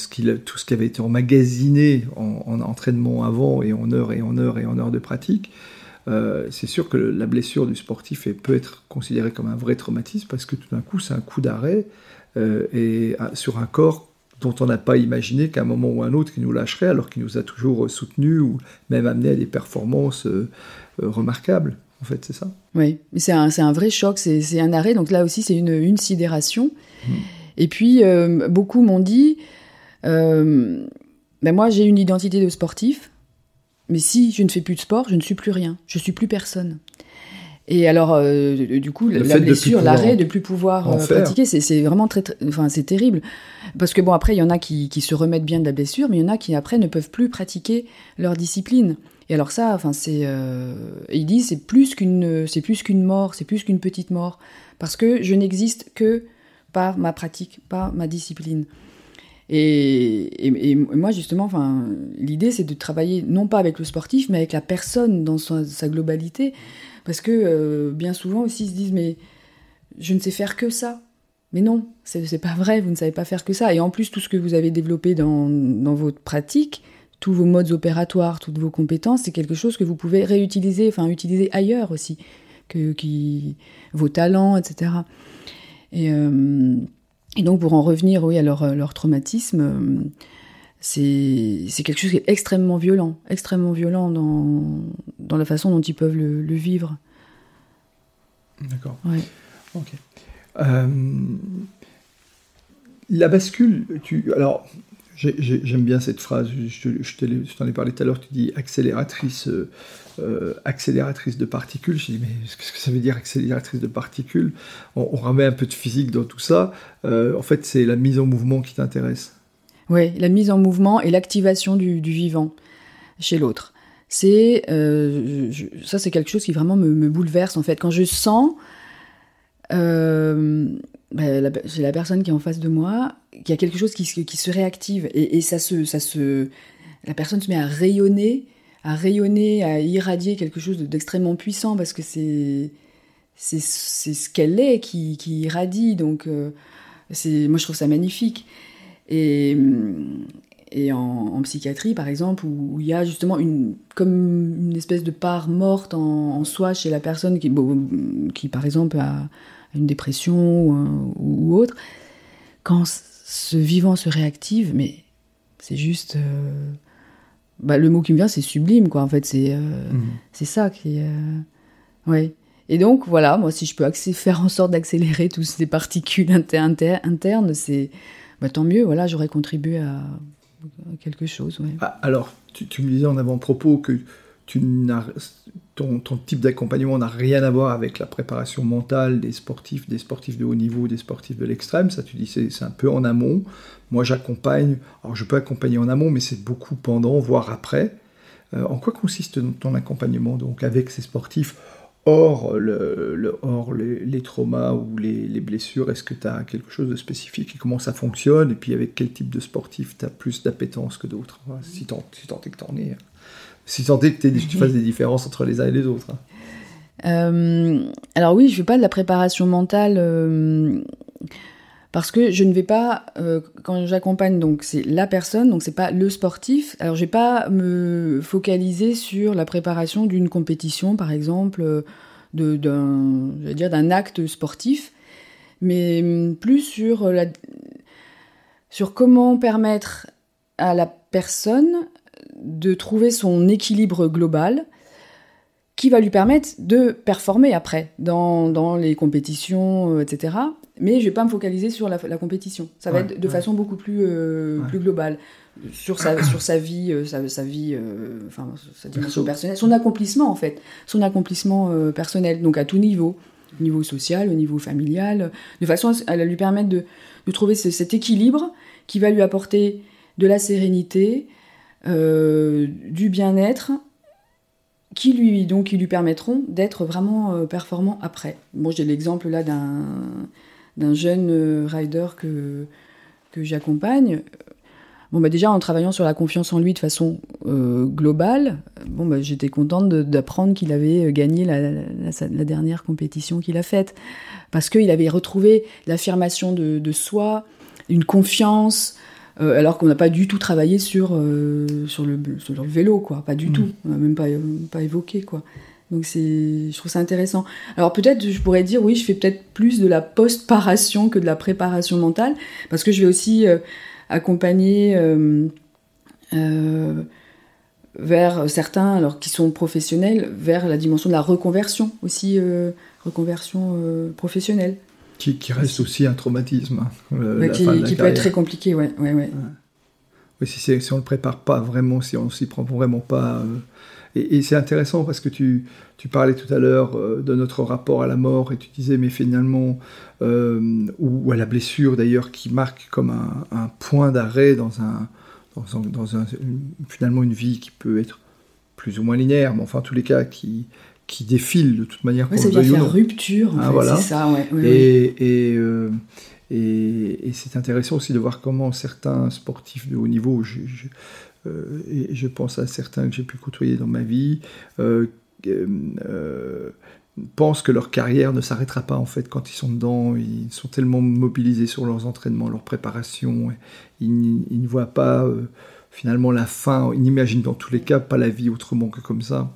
tout ce qui avait été emmagasiné en, en, entraînement avant et en heures et en heures et en heures de pratique. Euh, c'est sûr que la blessure du sportif peut être considérée comme un vrai traumatisme parce que tout d'un coup, c'est un coup d'arrêt euh, et sur un corps dont on n'a pas imaginé qu'à un moment ou un autre, il nous lâcherait alors qu'il nous a toujours soutenus ou même amené à des performances euh, remarquables. En fait, c'est ça. Oui, c'est un, vrai choc, c'est un arrêt. Donc là aussi, c'est une, sidération. Mmh. Et puis, beaucoup m'ont dit, ben moi, j'ai une identité de sportif mais si je ne fais plus de sport, je ne suis plus rien, je suis plus personne. Et alors, euh, du coup, la blessure, l'arrêt de plus pouvoir euh, pratiquer, c'est vraiment très, enfin, c'est terrible. Parce que bon, après, il y en a qui, se remettent bien de la blessure, mais il y en a qui après ne peuvent plus pratiquer leur discipline. Et alors ça, enfin, c'est, euh, il dit, c'est plus qu'une, c'est plus qu'une mort, c'est plus qu'une petite mort, parce que je n'existe que par ma pratique, par ma discipline. Et, moi, justement, l'idée, c'est de travailler non pas avec le sportif, mais avec la personne dans sa, globalité. Parce que euh, bien souvent aussi, ils se disent, mais je ne sais faire que ça. Mais non, c'est pas vrai, vous ne savez pas faire que ça. Et en plus, tout ce que vous avez développé dans, dans votre pratique, tous vos modes opératoires, toutes vos compétences, c'est quelque chose que vous pouvez réutiliser, enfin utiliser ailleurs aussi, que vos talents, etc. Et et donc, pour en revenir oui, à leur, euh, leur traumatisme, euh, c'est quelque chose qui est extrêmement violent, extrêmement violent dans, dans la façon dont ils peuvent le, vivre. D'accord. Ok. Euh, la bascule, tu, alors J'aime bien cette phrase, je, t'en ai parlé tout à l'heure, tu dis accélératrice, euh, euh, accélératrice de particules. Je dis, mais qu'est-ce que ça veut dire accélératrice de particules? On, on, remet un peu de physique dans tout ça. Euh, en fait, c'est la mise en mouvement qui t'intéresse. Oui, la mise en mouvement et l'activation du, vivant chez l'autre. C'est ça, c'est quelque chose qui vraiment me, bouleverse en fait. Quand je sens bah, j'ai la personne qui est en face de moi, qui a quelque chose qui, se réactive et, ça se, ça se, la personne se met à rayonner, à rayonner, à irradier quelque chose d'extrêmement puissant parce que c'est, c'est, ce qu'elle est qui, qui irradie. Donc, euh, c'est, moi je trouve ça magnifique. Et, et en, psychiatrie, par exemple, où, il y a justement une, comme une espèce de part morte en, soi chez la personne qui, qui par exemple, a une dépression ou, autre, quand ce vivant se réactive, mais c'est juste. Euh, bah, le mot qui me vient, c'est sublime, quoi. En fait, c'est euh, mhm. c'est ça qui. Euh, ouais. Et donc, voilà, moi, si je peux faire en sorte d'accélérer toutes ces particules internes, c'est bah, tant mieux, voilà, j'aurais contribué à, quelque chose. Ah, alors, tu, me disais en avant-propos que tu ton, ton, type d'accompagnement n'a rien à voir avec la préparation mentale des sportifs, des sportifs de haut niveau, des sportifs de l'extrême. Ça, tu dis, c'est un peu en amont. Moi, j'accompagne. Alors, je peux accompagner en amont, mais c'est beaucoup pendant, voire après. Euh, en quoi consiste ton accompagnement donc avec ces sportifs? Hors, le, hors les, traumas ou les, blessures Est-ce que tu as quelque chose de spécifique et comment ça fonctionne? Et puis avec quel type de sportif tu as plus d'appétence que d'autres? Si tant, si que tu en es. Si tant est que tu fasses des différences entre les uns et les autres. Hein. Euh, alors oui, je fais pas de la préparation mentale. Euh, parce que je ne vais pas euh, quand j'accompagne donc c'est la personne donc c'est pas le sportif alors je vais pas me focaliser sur la préparation d'une compétition par exemple de d'un je dire d'un acte sportif mais hum, plus sur la sur comment permettre à la personne de trouver son équilibre global qui va lui permettre de performer après dans, dans les compétitions, euh, etc. Mais je vais pas me focaliser sur la, compétition. Ça va être de façon beaucoup plus, euh, plus globale. Sur sa, sur sa vie, euh, sa, sa, vie, enfin sa dimension personnelle, son accomplissement en fait, son accomplissement personnel, donc à tout niveau, au niveau social, au niveau familial, de façon à, lui permettre de, de trouver cet équilibre qui va lui apporter de la sérénité, du bien-être qui lui donc qui lui permettront d'être vraiment euh, performant après. J'ai l'exemple là d'un d'un jeune euh, rider que que j'accompagne. Bon, bah déjà en travaillant sur la confiance en lui de façon euh, globale, bon, bah, j'étais contente d'apprendre qu'il avait gagné la, dernière compétition qu'il a faite. Parce qu'il avait retrouvé l'affirmation de, soi, une confiance, euh, alors qu'on n'a pas du tout travaillé sur, euh, sur, le, sur le vélo, quoi. Pas du mm. tout. On n'a même pas, pas évoqué, quoi. Donc c'est, je trouve ça intéressant. Alors peut-être je pourrais dire oui, je fais peut-être plus de la post-paration que de la préparation mentale, parce que je vais aussi euh, accompagner vers certains, alors qui sont professionnels, vers la dimension de la reconversion aussi, reconversion professionnelle. Qui, reste aussi un traumatisme. Hein, qui, peut être très compliqué, ouais. ouais, ouais. Oui, si, si on ne le prépare pas vraiment, si on ne s'y prend vraiment pas. Euh, et, c'est intéressant parce que tu, tu parlais tout à l'heure euh, de notre rapport à la mort et tu disais, mais finalement, euh, ou, à la blessure d'ailleurs, qui marque comme un, un point d'arrêt dans, un, dans, dans un, finalement une vie qui peut être plus ou moins linéaire, mais enfin, en tous les cas, qui, qui défile de toute manière. Ouais, ça vient faire rupture, en ah, voilà. c'est ça, ouais. et, et, euh, et, et c'est intéressant aussi de voir comment certains sportifs de haut niveau, je, je, euh, et je pense à certains que j'ai pu côtoyer dans ma vie, euh, pensent que leur carrière ne s'arrêtera pas en fait quand ils sont dedans. Ils sont tellement mobilisés sur leurs entraînements, leur préparation, ils, ils, ne voient pas finalement la fin. Ils n'imaginent dans tous les cas pas la vie autrement que comme ça.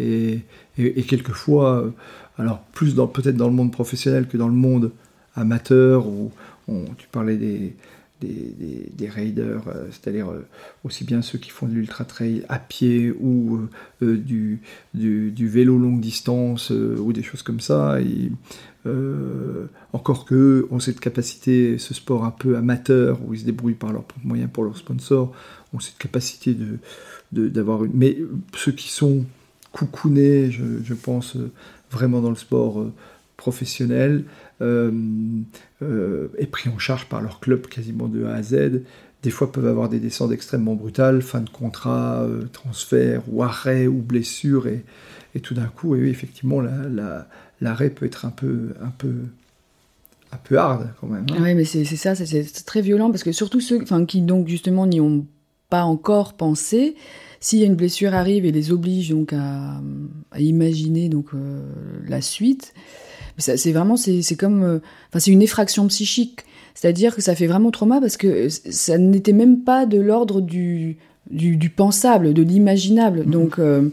Et, et, quelquefois, euh, alors plus peut-être dans le monde professionnel que dans le monde amateur, où tu parlais des, des, des, raiders, euh, c'est-à-dire euh, aussi bien ceux qui font de l'ultra-trail à pied ou du, du, vélo longue distance ou des choses comme ça. Encore que ont cette capacité, ce sport un peu amateur, où ils se débrouillent par leurs propres moyens pour leurs sponsors, ont cette capacité de d'avoir une... Mais ceux qui sont coucouné, je, pense, euh, vraiment dans le sport euh, professionnel, euh, et pris en charge par leur club quasiment de A à Z. Des fois peuvent avoir des descentes extrêmement brutales, fin de contrat, transfert, ou arrêt, ou blessure, et, tout d'un coup, et effectivement, l'arrêt peut être un peu, un peu, un peu hard quand même. Hein. Oui, mais c'est ça, c'est très violent, parce que surtout ceux qui donc justement n'y ont pas encore pensé, s'il y a une blessure arrive et les oblige donc à, imaginer donc euh, la suite, c'est vraiment c'est comme euh, enfin c'est une effraction psychique, c'est-à-dire que ça fait vraiment trauma parce que ça n'était même pas de l'ordre du, du, pensable, de l'imaginable. Mm-hmm. Donc euh,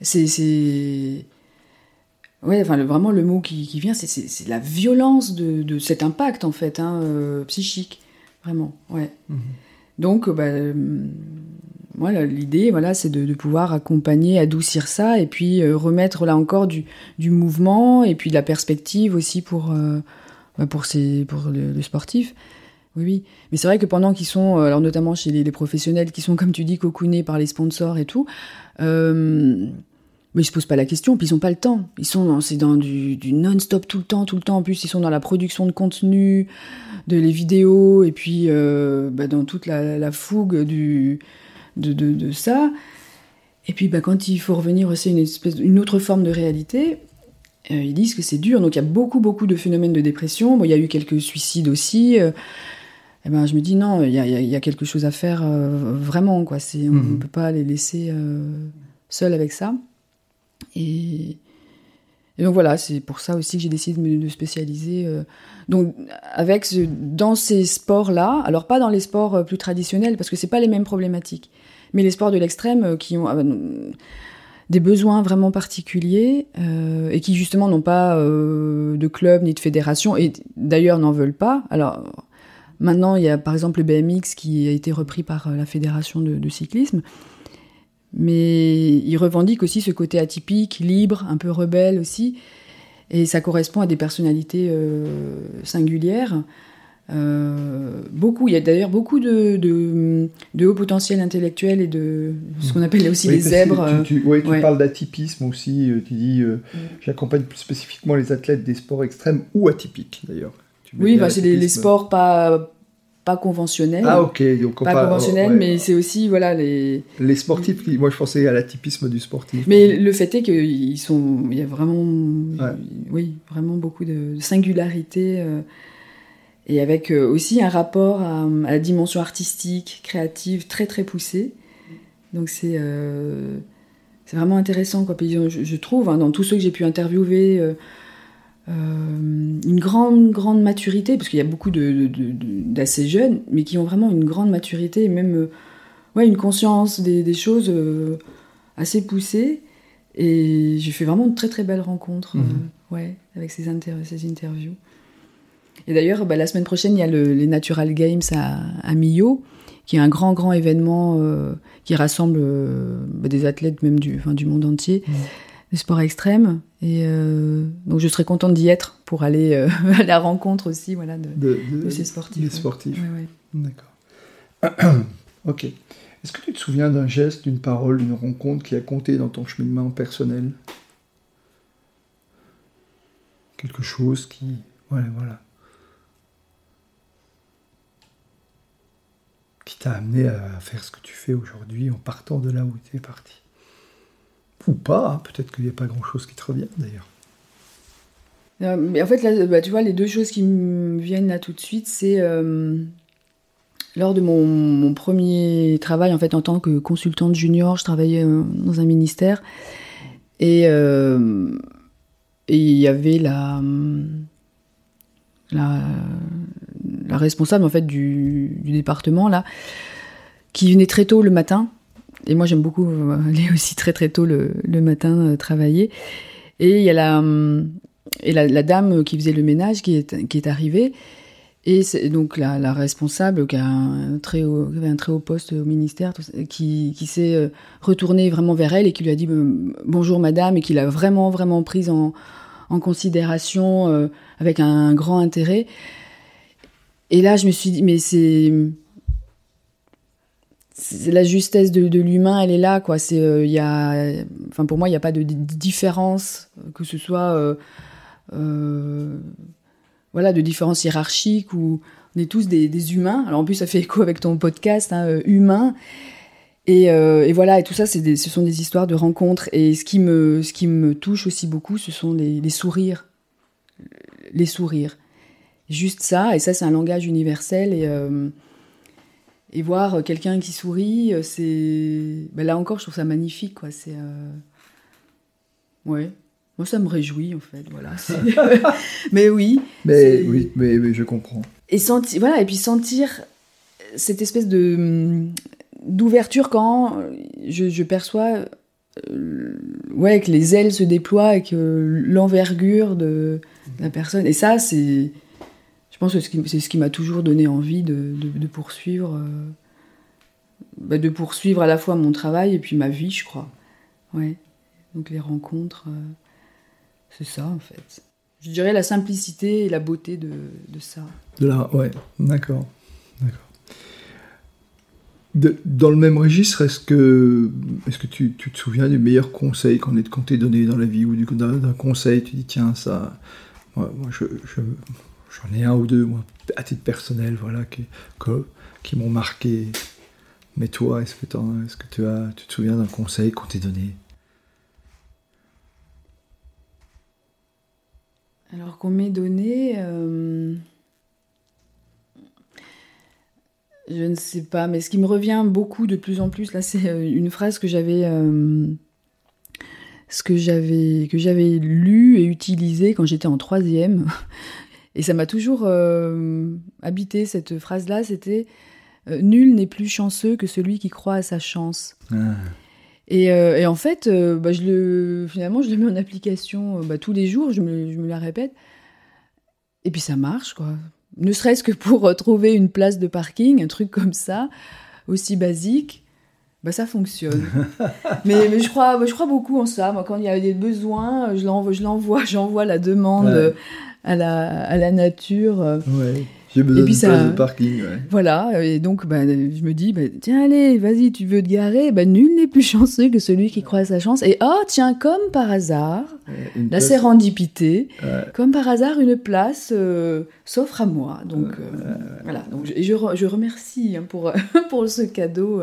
c'est Ouais, enfin, vraiment, le mot qui, qui vient, c'est la violence de, de, cet impact, en fait, hein, psychique. Vraiment, ouais. Mm-hmm. Donc, bah, voilà, l'idée, voilà, c'est de, pouvoir accompagner, adoucir ça, et puis euh, remettre là encore du, mouvement, et puis de la perspective aussi pour, euh, bah, pour le, sportif. oui, oui. Mais c'est vrai que pendant qu'ils sont, alors notamment chez les, professionnels qui sont, comme tu dis, cocoonés par les sponsors et tout, mais ils se posent pas la question, puis ils ont pas le temps. Ils sont dans, c'est dans du, du non-stop tout le temps, tout le temps. En plus, ils sont dans la production de contenu, de les vidéos, et puis euh, bah, dans toute la, la fougue du, de, de, de, ça. Et puis, bah, quand il faut revenir aussi à une, espèce, une autre forme de réalité, euh, ils disent que c'est dur. Donc, il y a beaucoup, beaucoup de phénomènes de dépression. Bon, il y a eu quelques suicides aussi. Euh, et ben, je me dis non, il y a, y a, quelque chose à faire euh, vraiment. Quoi. C'est, on ne mmh. peut pas les laisser euh, seuls avec ça. Et, donc voilà, c'est pour ça aussi que j'ai décidé de me spécialiser. Euh, donc avec dans ces sports-là, alors pas dans les sports euh, plus traditionnels parce que c'est pas les mêmes problématiques, mais les sports de l'extrême euh, qui ont des besoins vraiment particuliers et qui justement n'ont pas de club ni de fédération et d'ailleurs n'en veulent pas. Alors maintenant il y a par exemple le BMX qui a été repris par la fédération de cyclisme mais il revendique aussi ce côté atypique, libre, un peu rebelle aussi, et ça correspond à des personnalités euh, singulières. Euh, beaucoup, il y a d'ailleurs beaucoup de, de, de hauts potentiels intellectuels et de ce qu'on appelle aussi les zèbres. Tu, oui, tu parles d'atypisme aussi, euh, tu dis euh, j'accompagne plus spécifiquement les athlètes des sports extrêmes ou atypiques d'ailleurs. Oui, bah, c'est les, les, sports pas, pas conventionnel. Ah ok, donc pas conventionnel, mais c'est aussi voilà les les sportifs. Moi, je pensais à l'atypisme du sportif. Mais le fait est qu'ils sont, il y a vraiment, oui, vraiment beaucoup de singularité euh, et avec euh, aussi un rapport à, la dimension artistique, créative très très poussé. Donc c'est euh, c'est vraiment intéressant quoi. Je, je trouve hein, dans tous ceux que j'ai pu interviewer euh, une grande, grande maturité, parce qu'il y a beaucoup d'assez de, de, jeunes, mais qui ont vraiment une grande maturité, et même euh, ouais, une conscience des, des choses euh, assez poussées. Et j'ai fait vraiment de très très belles rencontres mmh. ouais, avec ces, inter ces interviews. Et d'ailleurs, bah, la semaine prochaine, il y a le, les Natural Games à, à Millau, qui est un grand, grand événement qui rassemble bah, des athlètes même du, enfin, du monde entier. Mmh des sports extrêmes. Et euh, donc je serais contente d'y être pour aller euh, à la rencontre aussi voilà, de, de, de, ces sportifs. Des sportifs. Ouais, ouais. D'accord. ok. Est-ce que tu te souviens d'un geste, d'une parole, d'une rencontre qui a compté dans ton cheminement personnel? Quelque chose qui. Ouais, voilà. Qui t'a amené à faire ce que tu fais aujourd'hui en partant de là où tu es parti? Ou pas, peut-être qu'il n'y a pas grand-chose qui te revient d'ailleurs. Euh, mais en fait, bah, tu vois, les deux choses qui me viennent là tout de suite, c'est euh, lors de mon, premier travail en fait en tant que consultante junior, je travaillais euh, dans un ministère et il y avait la, la, responsable en fait du, du département là qui venait très tôt le matin et moi, j'aime beaucoup euh, aller aussi très très tôt le, matin euh, travailler. Et il y a la, hum, et la, dame qui faisait le ménage qui est, qui est arrivée. Et donc la, responsable qui, a un très avait un très haut poste au ministère, qui, qui s'est euh, retournée vraiment vers elle et qui lui a dit bonjour madame et qui l'a vraiment vraiment prise en, en considération avec un grand intérêt. Et là, je me suis dit mais c'est la justesse de, l'humain, elle est là, quoi. C'est, euh, y a, enfin pour moi, il n'y a pas de, différence, que ce soit, euh, euh, voilà, de différence hiérarchique ou on est tous des, des, humains. Alors en plus, ça fait écho avec ton podcast, hein, humain. Et, voilà, et tout ça, c'est ce sont des histoires de rencontres. Et ce qui me, ce qui me touche aussi beaucoup, ce sont les, sourires, les sourires. Juste ça, et ça, c'est un langage universel et voir quelqu'un qui sourit, euh, c'est. Ben là encore, je trouve ça magnifique, quoi. C'est. Euh... Ouais. Moi, ça me réjouit, en fait. Voilà. mais oui. Mais oui, mais, mais, je comprends. Et, sentir, voilà, et puis sentir cette espèce de d'ouverture quand je, je perçois euh, ouais, que les ailes se déploient et que l'envergure de la personne. Et ça, c'est je pense que c'est ce qui m'a toujours donné envie de, poursuivre, euh, bah de poursuivre à la fois mon travail et puis ma vie, je crois. Ouais. Donc les rencontres, euh, c'est ça en fait. Je dirais la simplicité et la beauté de, ça. De là, ouais, d'accord. dans le même registre, est-ce que, est que tu, te souviens du meilleur conseil qu'on t'ait donné dans la vie ou d'un conseil, tu dis tiens ça, moi, je, j'en ai un ou deux moi, à titre personnel, voilà, qui, m'ont marqué. Mais toi, est-ce que, tu, as, te souviens d'un conseil qu'on t'ait donné? Alors qu'on m'ait donné. Euh, je ne sais pas, mais ce qui me revient beaucoup de plus en plus, là, c'est euh, une phrase que j'avais. Euh, ce que j'avais que j'avais lu et utilisé quand j'étais en troisième et ça m'a toujours habité cette phrase là c'était nul n'est plus chanceux que celui qui croit à sa chance ah. Euh, et, en fait, euh, bah, je le, finalement, je le mets en application euh, bah, tous les jours, je me, je me, la répète. Et puis ça marche, quoi. Ne serait-ce que pour trouver une place de parking, un truc comme ça, aussi basique, bah, ça fonctionne. mais, mais je, crois, je crois beaucoup en ça. Moi, quand il y a des besoins, je l'envoie, j'envoie la demande à, la, à la nature. Ouais. J'ai besoin d'une place de parking. Voilà, et donc bah, je me dis, bah, tiens, allez, vas-y, tu veux te garer? Bah, Nul n'est plus chanceux que celui qui croit à sa chance. Et oh, tiens, comme par hasard, la sérendipité, comme par hasard, une place euh, s'offre à moi. Donc euh, voilà, donc, je, je, je remercie hein, pour, pour ce cadeau.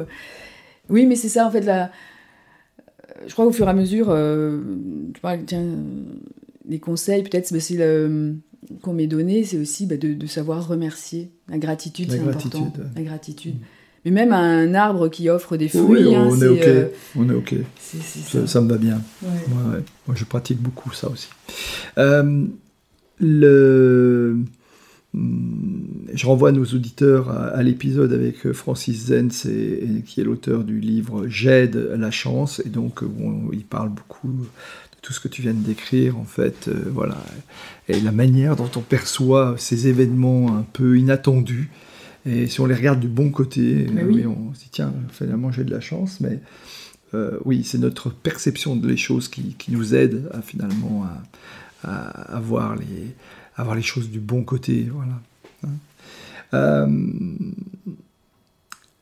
Oui, mais c'est ça, en fait, la... je crois qu'au fur et à mesure, euh, tu tiens, les conseils, peut-être, c'est le qu'on m'ait donné, c'est aussi bah, de, savoir remercier. La gratitude, c'est important. La gratitude. Mais même un arbre qui offre des fruits. Hein, on, est ok. Euh, on est ok. ça. me va bien. Moi, je pratique beaucoup ça aussi. Euh, le... Hmm, je renvoie nos auditeurs à, l'épisode avec Francis Zenz, qui est l'auteur du livre J'aide la chance, et donc il parle beaucoup tout ce que tu viens de décrire, en fait, euh, voilà, et la manière dont on perçoit ces événements un peu inattendus. Et si on les regarde du bon côté, oui. on se dit tiens, finalement j'ai de la chance, mais euh, oui, c'est notre perception des choses qui, nous aide à finalement à, voir les, à les choses du bon côté, voilà. Hein. Euh,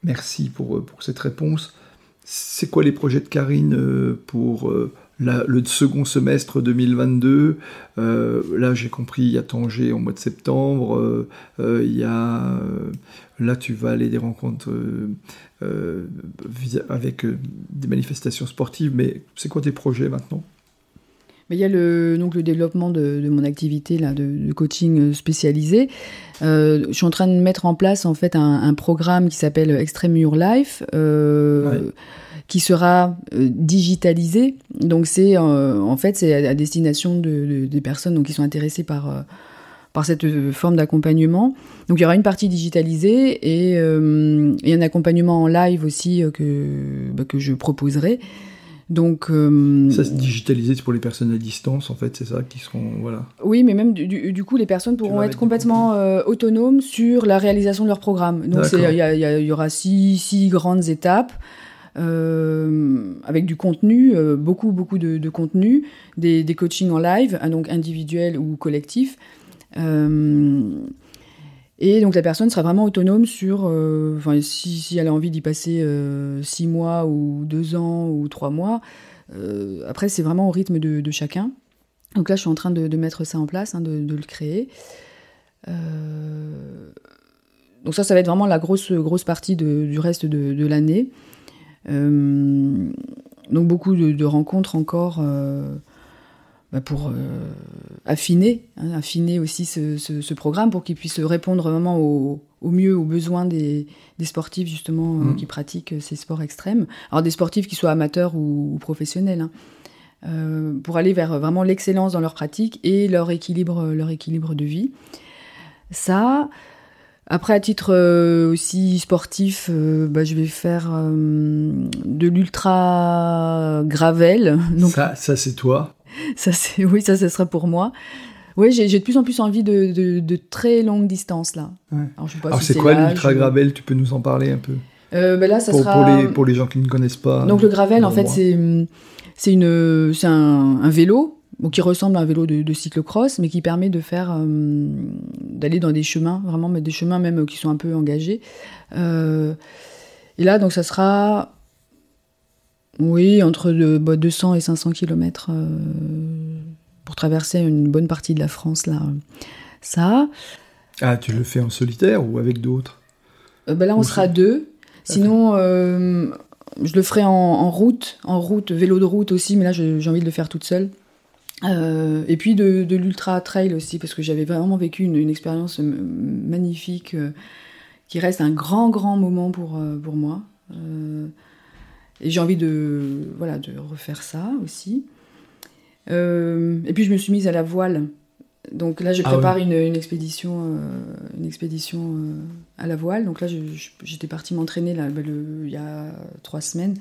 merci pour, pour cette réponse. C'est quoi les projets de Karine pour le second semestre 2022. Euh, là, j'ai compris, il y a Tanger au mois de septembre. Euh, euh, il y a, là, tu vas aller des rencontres avec des manifestations sportives. Mais c'est quoi tes projets maintenant? Mais il y a le, donc le développement de, mon activité là, de, coaching spécialisé. je suis en train de mettre en place en fait un, programme qui s'appelle Extreme Your Life qui sera euh, digitalisé. Donc c'est euh, en fait c'est à, destination de, des personnes donc, qui sont intéressées par euh, par cette forme d'accompagnement. Donc il y aura une partie digitalisée et, et un accompagnement en live aussi que, bah, que je proposerai. Donc, ça, c'est digitalisé, pour les personnes à distance, en fait, c'est ça qui seront. Voilà. Oui, mais même du, du coup, les personnes pourront être complètement autonomes sur la réalisation de leur programme. Donc, il y, y, y, aura six, six grandes étapes. Euh, avec du contenu, euh, beaucoup, beaucoup de, contenu, des, des, coachings en live, hein, donc individuels ou collectifs. Euh, et donc la personne sera vraiment autonome sur, enfin, si, si, elle a envie d'y passer six mois ou deux ans ou trois mois. après, c'est vraiment au rythme de, chacun. Donc là, je suis en train de, de mettre ça en place, hein, de, le créer. donc ça, ça va être vraiment la grosse, grosse partie du reste de, l'année. Euh, donc beaucoup de, rencontres encore euh, bah, pour euh, affiner, hein, affiner aussi ce, programme pour qu'il puisse répondre vraiment au, mieux aux besoins des, sportifs justement mmh. qui pratiquent ces sports extrêmes. Alors des sportifs qui soient amateurs ou, professionnels. Hein. pour aller vers vraiment l'excellence dans leur pratique et leur équilibre, leur équilibre de vie. Ça, après, à titre euh, aussi sportif, euh, bah, je vais faire euh, de l'ultra gravel. ça, ça c'est toi ça, c'est Oui, ça, ce sera pour moi. Oui, j'ai de plus en plus envie de, de, très longues distances, là. Alors, c'est quoi l'ultra gravel? Tu peux nous en parler un peu? Bah là, ça pour, sera... pour, les, pour les gens qui ne connaissent pas. Donc, le gravel, en fait, c'est un, un, vélo qui ressemble à un vélo de, de cyclocross, mais qui permet de faire d'aller dans des chemins, vraiment, mais des chemins même qui sont un peu engagés. et là, donc, ça sera, oui, entre 200 bah, et 500 km pour traverser une bonne partie de la France là. Ça. Ah, tu le fais en solitaire ou avec d'autres? Ben Là, on sera deux. Sinon, euh, je le ferai en, route, en route, vélo de route aussi, mais là, j'ai envie de le faire toute seule. Euh, et puis de, l'ultra trail aussi, parce que j'avais vraiment vécu une, expérience magnifique qui reste un grand, grand moment pour, pour moi. et j'ai envie de, voilà, de refaire ça aussi. et puis je me suis mise à la voile donc là, je ah prépare une, expédition, euh, une expédition euh, à la voile. Donc là, j'étais partie m'entraîner là, ben, il y a trois semaines.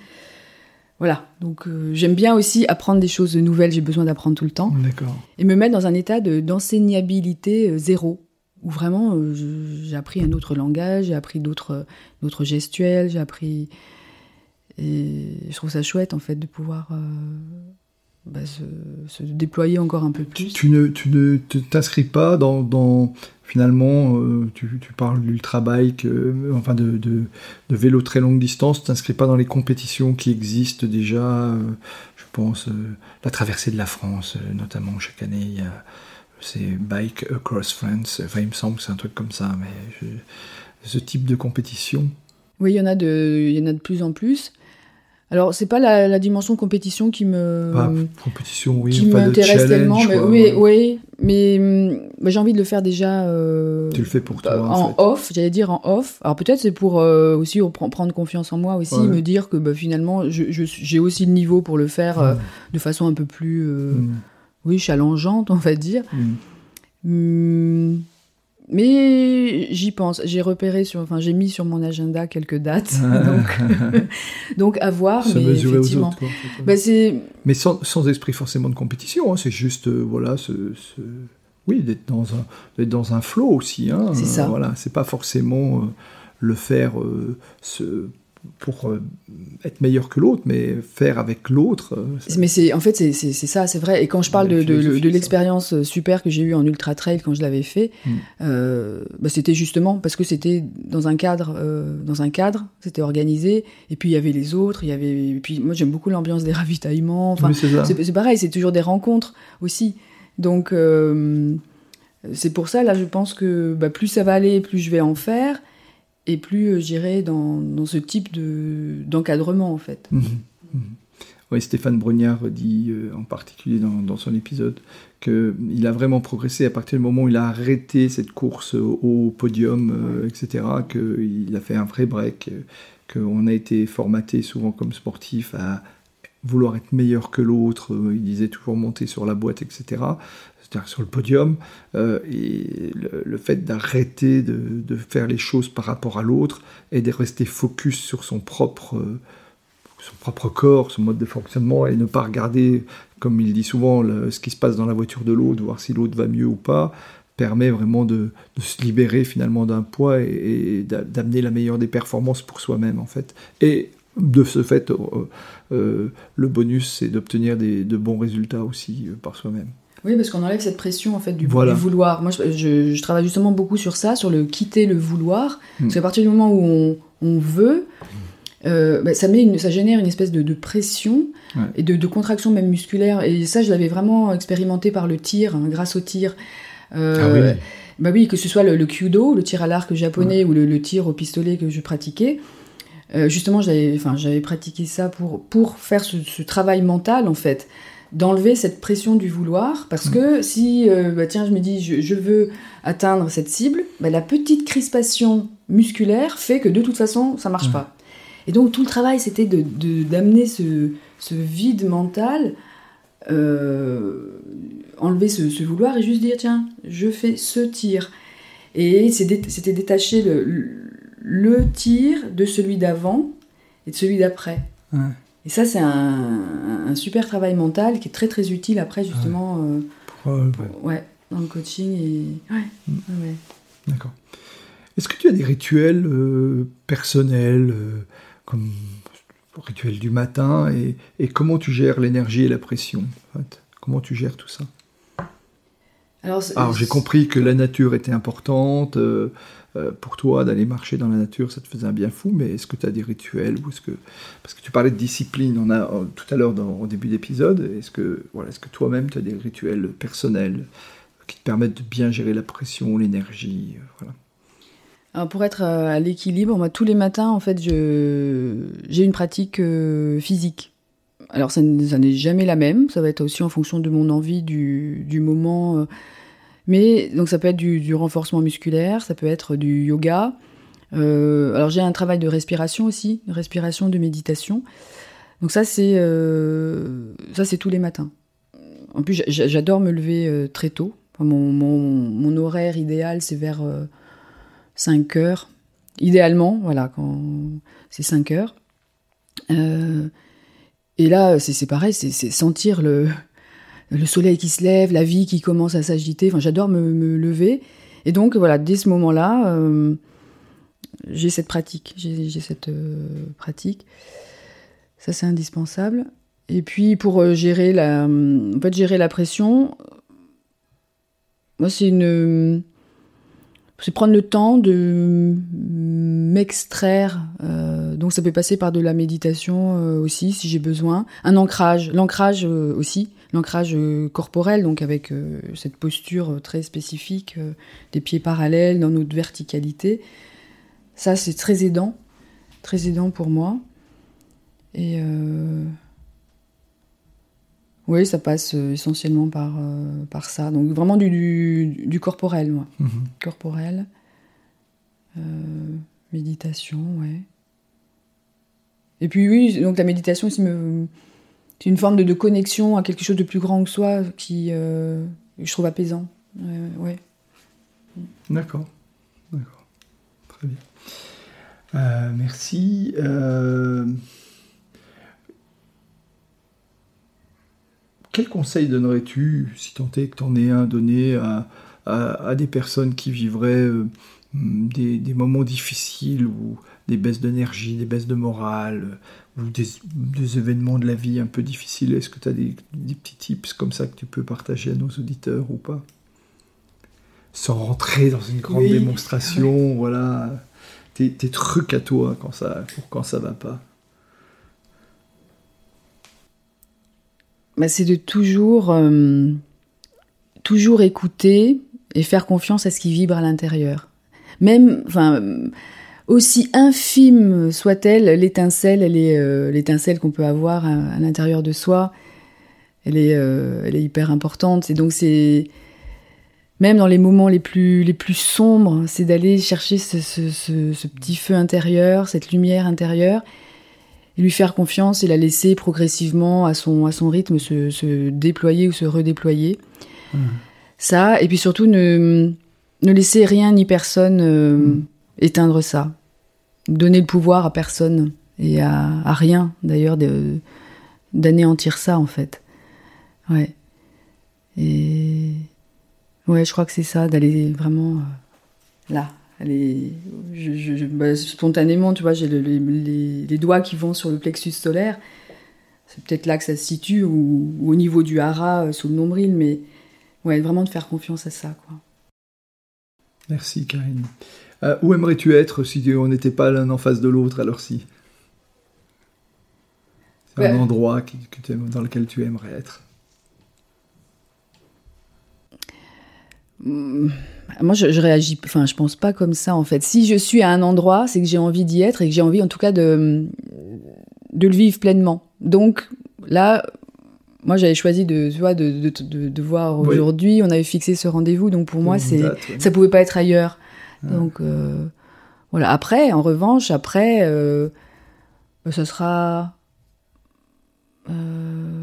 Voilà. Donc euh, j'aime bien aussi apprendre des choses nouvelles. J'ai besoin d'apprendre tout le temps. D'accord. Et me mettre dans un état d'enseignabilité zéro, où vraiment j'ai appris un autre langage, j'ai appris d'autres gestuels, j'ai appris. Et je trouve ça chouette en fait de pouvoir bah, se, déployer encore un peu plus. Tu ne tu ne t'inscris pas dans, dans finalement euh, tu, parles d'ultra bike euh, enfin de, vélo très longue distance tu t'inscris pas dans les compétitions qui existent déjà euh, je pense la traversée de la France notamment chaque année il y a c'est Bike Across France enfin il me semble que c'est un truc comme ça mais ce type de compétition. Oui il y en a de plus en plus alors, c'est pas la, dimension compétition qui me. compétition, oui. Qui m'intéresse tellement. Mais, oui, oui, mais, j'ai envie de le faire déjà. Euh, tu le fais pour toi. En, off, j'allais dire en off. Alors peut-être c'est pour euh, aussi prendre confiance en moi aussi, me dire que bah, finalement j'ai aussi le niveau pour le faire euh, de façon un peu plus, mm. oui, challengeante, on va dire. Mm. Hum, mais j'y pense. J'ai repéré sur, enfin, j'ai mis sur mon agenda quelques dates. donc, donc, à voir. mais effectivement. Autres, bah, mais sans, sans, esprit forcément de compétition. Hein, c'est juste, euh, voilà, ce, oui, d'être dans un, dans un flow aussi. Hein, c'est ça. voilà, c'est pas forcément euh, le faire ce pour euh, être meilleur que l'autre, mais faire avec l'autre. Euh, mais c'est en fait c'est ça, c'est vrai. Et quand je parle de, de, l'expérience euh, super que j'ai eue en ultra trail quand je l'avais fait, hmm. bah, c'était justement parce que c'était dans un cadre, dans un cadre, c'était organisé. Et puis il y avait les autres, il y avait. Et puis moi j'aime beaucoup l'ambiance des ravitaillements. Enfin, c'est pareil, c'est toujours des rencontres aussi. Donc c'est pour ça là, je pense que bah, plus ça va aller, plus je vais en faire et plus euh, j'irai dans, dans, ce type d'encadrement en fait. Mhm. Mhm. Oui, Stéphane Brognard dit euh, en particulier dans, dans son épisode qu'il a vraiment progressé à partir du moment où il a arrêté cette course au, podium, euh, etc., qu'il a fait un vrai break, qu'on a été formaté souvent comme sportif à vouloir être meilleur que l'autre, il disait toujours monter sur la boîte, etc sur le podium, euh, et le, fait d'arrêter de, faire les choses par rapport à l'autre et de rester focus sur son propre, son propre corps, son mode de fonctionnement, et ne pas regarder, comme il dit souvent, ce qui se passe dans la voiture de l'autre, voir si l'autre va mieux ou pas, permet vraiment de, se libérer finalement d'un poids et, d'amener la meilleure des performances pour soi-même en fait. Et de ce fait, euh, euh, le bonus, c'est d'obtenir de bons résultats aussi par soi-même. Oui, parce qu'on enlève cette pression en fait du, vouloir. Moi, je, travaille justement beaucoup sur ça, sur le quitter le vouloir. Hmm. Parce qu'à partir du moment où on, veut, euh, bah, ça, met une, ça génère une espèce de, pression et de, contraction même musculaire. Et ça, je l'avais vraiment expérimenté par le tir, hein, grâce au tir. Euh, ah oui. Bah oui, que ce soit le, le kyudo, le tir à l'arc japonais, ou le, tir au pistolet que je pratiquais. Euh, justement, j'avais, pratiqué ça pour, pour faire ce, ce travail mental en fait d'enlever cette pression du vouloir, parce mm. que si, euh, bah, tiens, je me dis, je, veux atteindre cette cible, bah, la petite crispation musculaire fait que de toute façon, ça marche pas. Et donc tout le travail, c'était d'amener de, ce, ce, vide mental, euh, enlever ce, vouloir et juste dire, tiens, je fais ce tir. Et c'était détacher le, le, tir de celui d'avant et de celui d'après. Et ça, c'est un, super travail mental qui est très très utile après, justement, euh, ouais. dans le coaching. Et... Ouais, mm. D'accord. Est-ce que tu as des rituels euh, personnels, euh, comme le rituel du matin, et, et comment tu gères l'énergie et la pression Comment tu gères tout ça? Alors, j'ai compris que la nature était importante euh, euh, pour toi d'aller marcher dans la nature, ça te faisait un bien fou. Mais est-ce que tu as des rituels ou est-ce que parce que tu parlais de discipline, on a euh, tout à l'heure au début d'épisode. Est-ce que voilà, est-ce que toi-même tu as des rituels personnels qui te permettent de bien gérer la pression, l'énergie, voilà. Alors pour être à l'équilibre, moi tous les matins en fait j'ai une pratique physique. Alors ça, n'est jamais la même, ça va être aussi en fonction de mon envie du, du moment. Mais donc ça peut être du, renforcement musculaire, ça peut être du yoga. Euh, alors j'ai un travail de respiration aussi, de respiration, de méditation. Donc ça c'est euh, ça c'est tous les matins. En plus j'adore me lever euh, très tôt. mon, mon, horaire idéal c'est vers 5 heures. Idéalement, voilà, quand c'est 5 heures. et là c'est pareil, c'est sentir le, le soleil qui se lève, la vie qui commence à s'agiter. Enfin, j'adore me, lever. Et donc, voilà, dès ce moment-là, euh, j'ai cette pratique. J'ai cette euh, pratique. Ça, c'est indispensable. Et puis, pour euh, gérer la, en fait, gérer la pression, moi, c'est une, c'est prendre le temps de m'extraire. donc, ça peut passer par de la méditation aussi, si j'ai besoin. Un ancrage, l'ancrage aussi l'ancrage euh, corporel, donc avec euh, cette posture euh, très spécifique, des pieds parallèles dans notre verticalité. Ça, c'est très aidant, très aidant pour moi. Et oui, ça passe essentiellement par, par ça. Donc vraiment du, du, corporel, moi. Mhm. Corporel. méditation, ouais. Et puis oui, donc la méditation c'est une forme de, connexion à quelque chose de plus grand que soi qui, euh, je trouve apaisant. ouais. D'accord. D'accord. Très bien. Euh, merci. Quel conseil donnerais-tu, si tant est que tu en aies un, donné à, des personnes qui vivraient des, des, moments difficiles ou des baisses d'énergie, des baisses de morale, ou des, événements de la vie un peu difficiles? Est-ce que tu as des, petits tips comme ça que tu peux partager à nos auditeurs ou pas? Sans rentrer dans une grande démonstration, voilà, tes, trucs à toi quand ça, pour quand ça va pas. Bah, c'est de toujours, euh, toujours écouter et faire confiance à ce qui vibre à l'intérieur. Même, enfin aussi infime soit-elle, l'étincelle, euh, l'étincelle qu'on peut avoir à, l'intérieur de soi, elle est, euh, elle est hyper importante. Et donc c'est même dans les moments les plus les plus sombres, c'est d'aller chercher ce, petit feu intérieur, cette lumière intérieure, et lui faire confiance et la laisser progressivement à son à son rythme se, se déployer ou se redéployer. Mmh. Ça, et puis surtout ne ne laisser rien ni personne. Euh, mmh éteindre ça. Donner le pouvoir à personne et à, rien d'ailleurs d'anéantir ça en fait. Ouais. Et ouais, je crois que c'est ça, d'aller vraiment euh, là. Je, bah, spontanément, tu vois, j'ai les, doigts qui vont sur le plexus solaire. C'est peut-être là que ça se situe, ou, au niveau du hara, euh, sous le nombril, mais ouais, vraiment de faire confiance à ça, quoi. Merci, Karine. Euh, où aimerais-tu être si on n'était pas l'un en face de l'autre alors si? C'est un endroit dans lequel tu aimerais être hmm, moi, je, réagis, enfin, je pense pas comme ça en fait. Si je suis à un endroit, c'est que j'ai envie d'y être et que j'ai envie, en tout cas, de de le vivre pleinement. Donc là, moi, j'avais choisi de, tu vois, de, de, de, voir aujourd'hui. On avait fixé ce rendez-vous, donc pour moi, c'est, ça pouvait pas être ailleurs. Donc euh, voilà. Après, en revanche, après, euh, ce sera euh,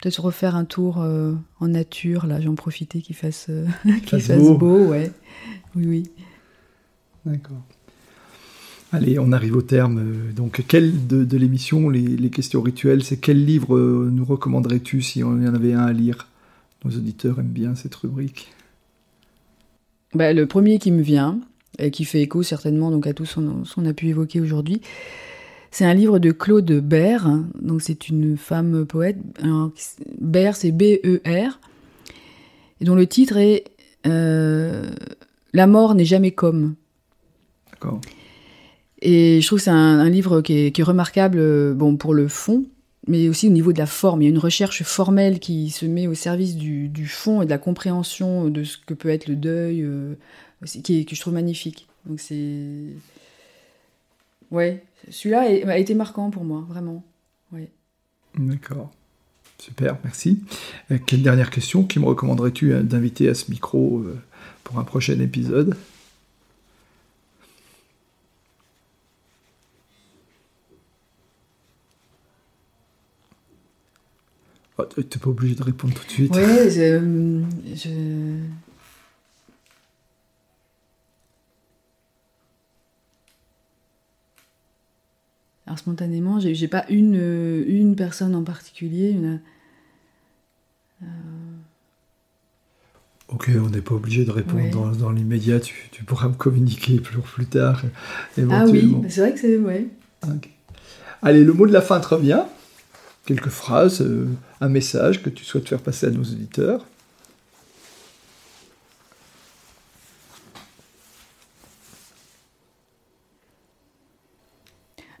peut-être refaire un tour en nature. Là, j'en profiter qu'il fasse, qu'il fasse beau. ouais. Oui, oui. D'accord. Allez, on arrive au terme. Donc, quel de, l'émission, les, les, questions rituelles, c'est quel livre nous recommanderais-tu si on y en avait un à lire? Nos auditeurs aiment bien cette rubrique. Bah, le premier qui me vient, et qui fait écho certainement donc à tout ce qu'on a pu évoquer aujourd'hui, C'est un livre de Claude Bert, donc c'est une femme poète. Bert, c'est B-E-R, dont le titre est euh, La mort n'est jamais comme. D'accord. Et je trouve que c'est un, livre qui est, remarquable euh, bon, pour le fond, mais aussi au niveau de la forme. Il y a une recherche formelle qui se met au service du, fond et de la compréhension de ce que peut être le deuil, euh, qui que je trouve magnifique. Donc c'est. Ouais, celui-là a été marquant pour moi, vraiment. Ouais. D'accord. Super, merci. Euh, quelle dernière question? Qui me recommanderais-tu d'inviter à ce micro pour un prochain épisode? Oh, tu n'es pas obligé de répondre tout de suite. Oui, je, Alors spontanément, j'ai, j'ai pas une, une personne en particulier. Euh, ok, on n'est pas obligé de répondre dans, l'immédiat. Tu, tu, pourras me communiquer plus, plus tard. Ah oui, c'est vrai que c'est. Ouais. Allez, le mot de la fin te revient quelques phrases, euh, un message que tu souhaites faire passer à nos auditeurs.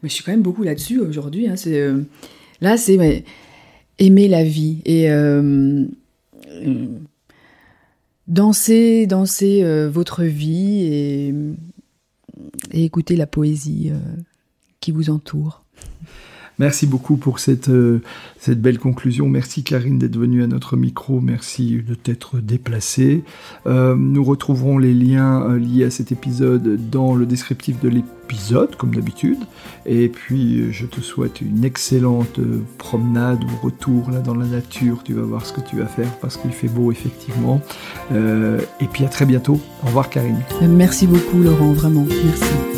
Mais je suis quand même beaucoup là-dessus aujourd'hui. Hein. Euh, là, c'est aimer la vie et euh, danser, danser votre vie et, écouter la poésie qui vous entoure. Merci beaucoup pour cette, euh, cette belle conclusion. Merci Karine d'être venue à notre micro. Merci de t'être déplacée. Euh, nous retrouverons les liens euh, liés à cet épisode dans le descriptif de l'épisode, comme d'habitude. Et puis, je te souhaite une excellente promenade ou retour là dans la nature. Tu vas voir ce que tu vas faire parce qu'il fait beau, effectivement. et puis, à très bientôt. Au revoir, Karine. Merci beaucoup, Laurent, vraiment. Merci.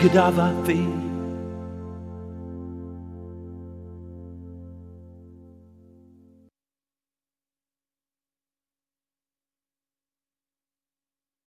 Cadaver Thieves.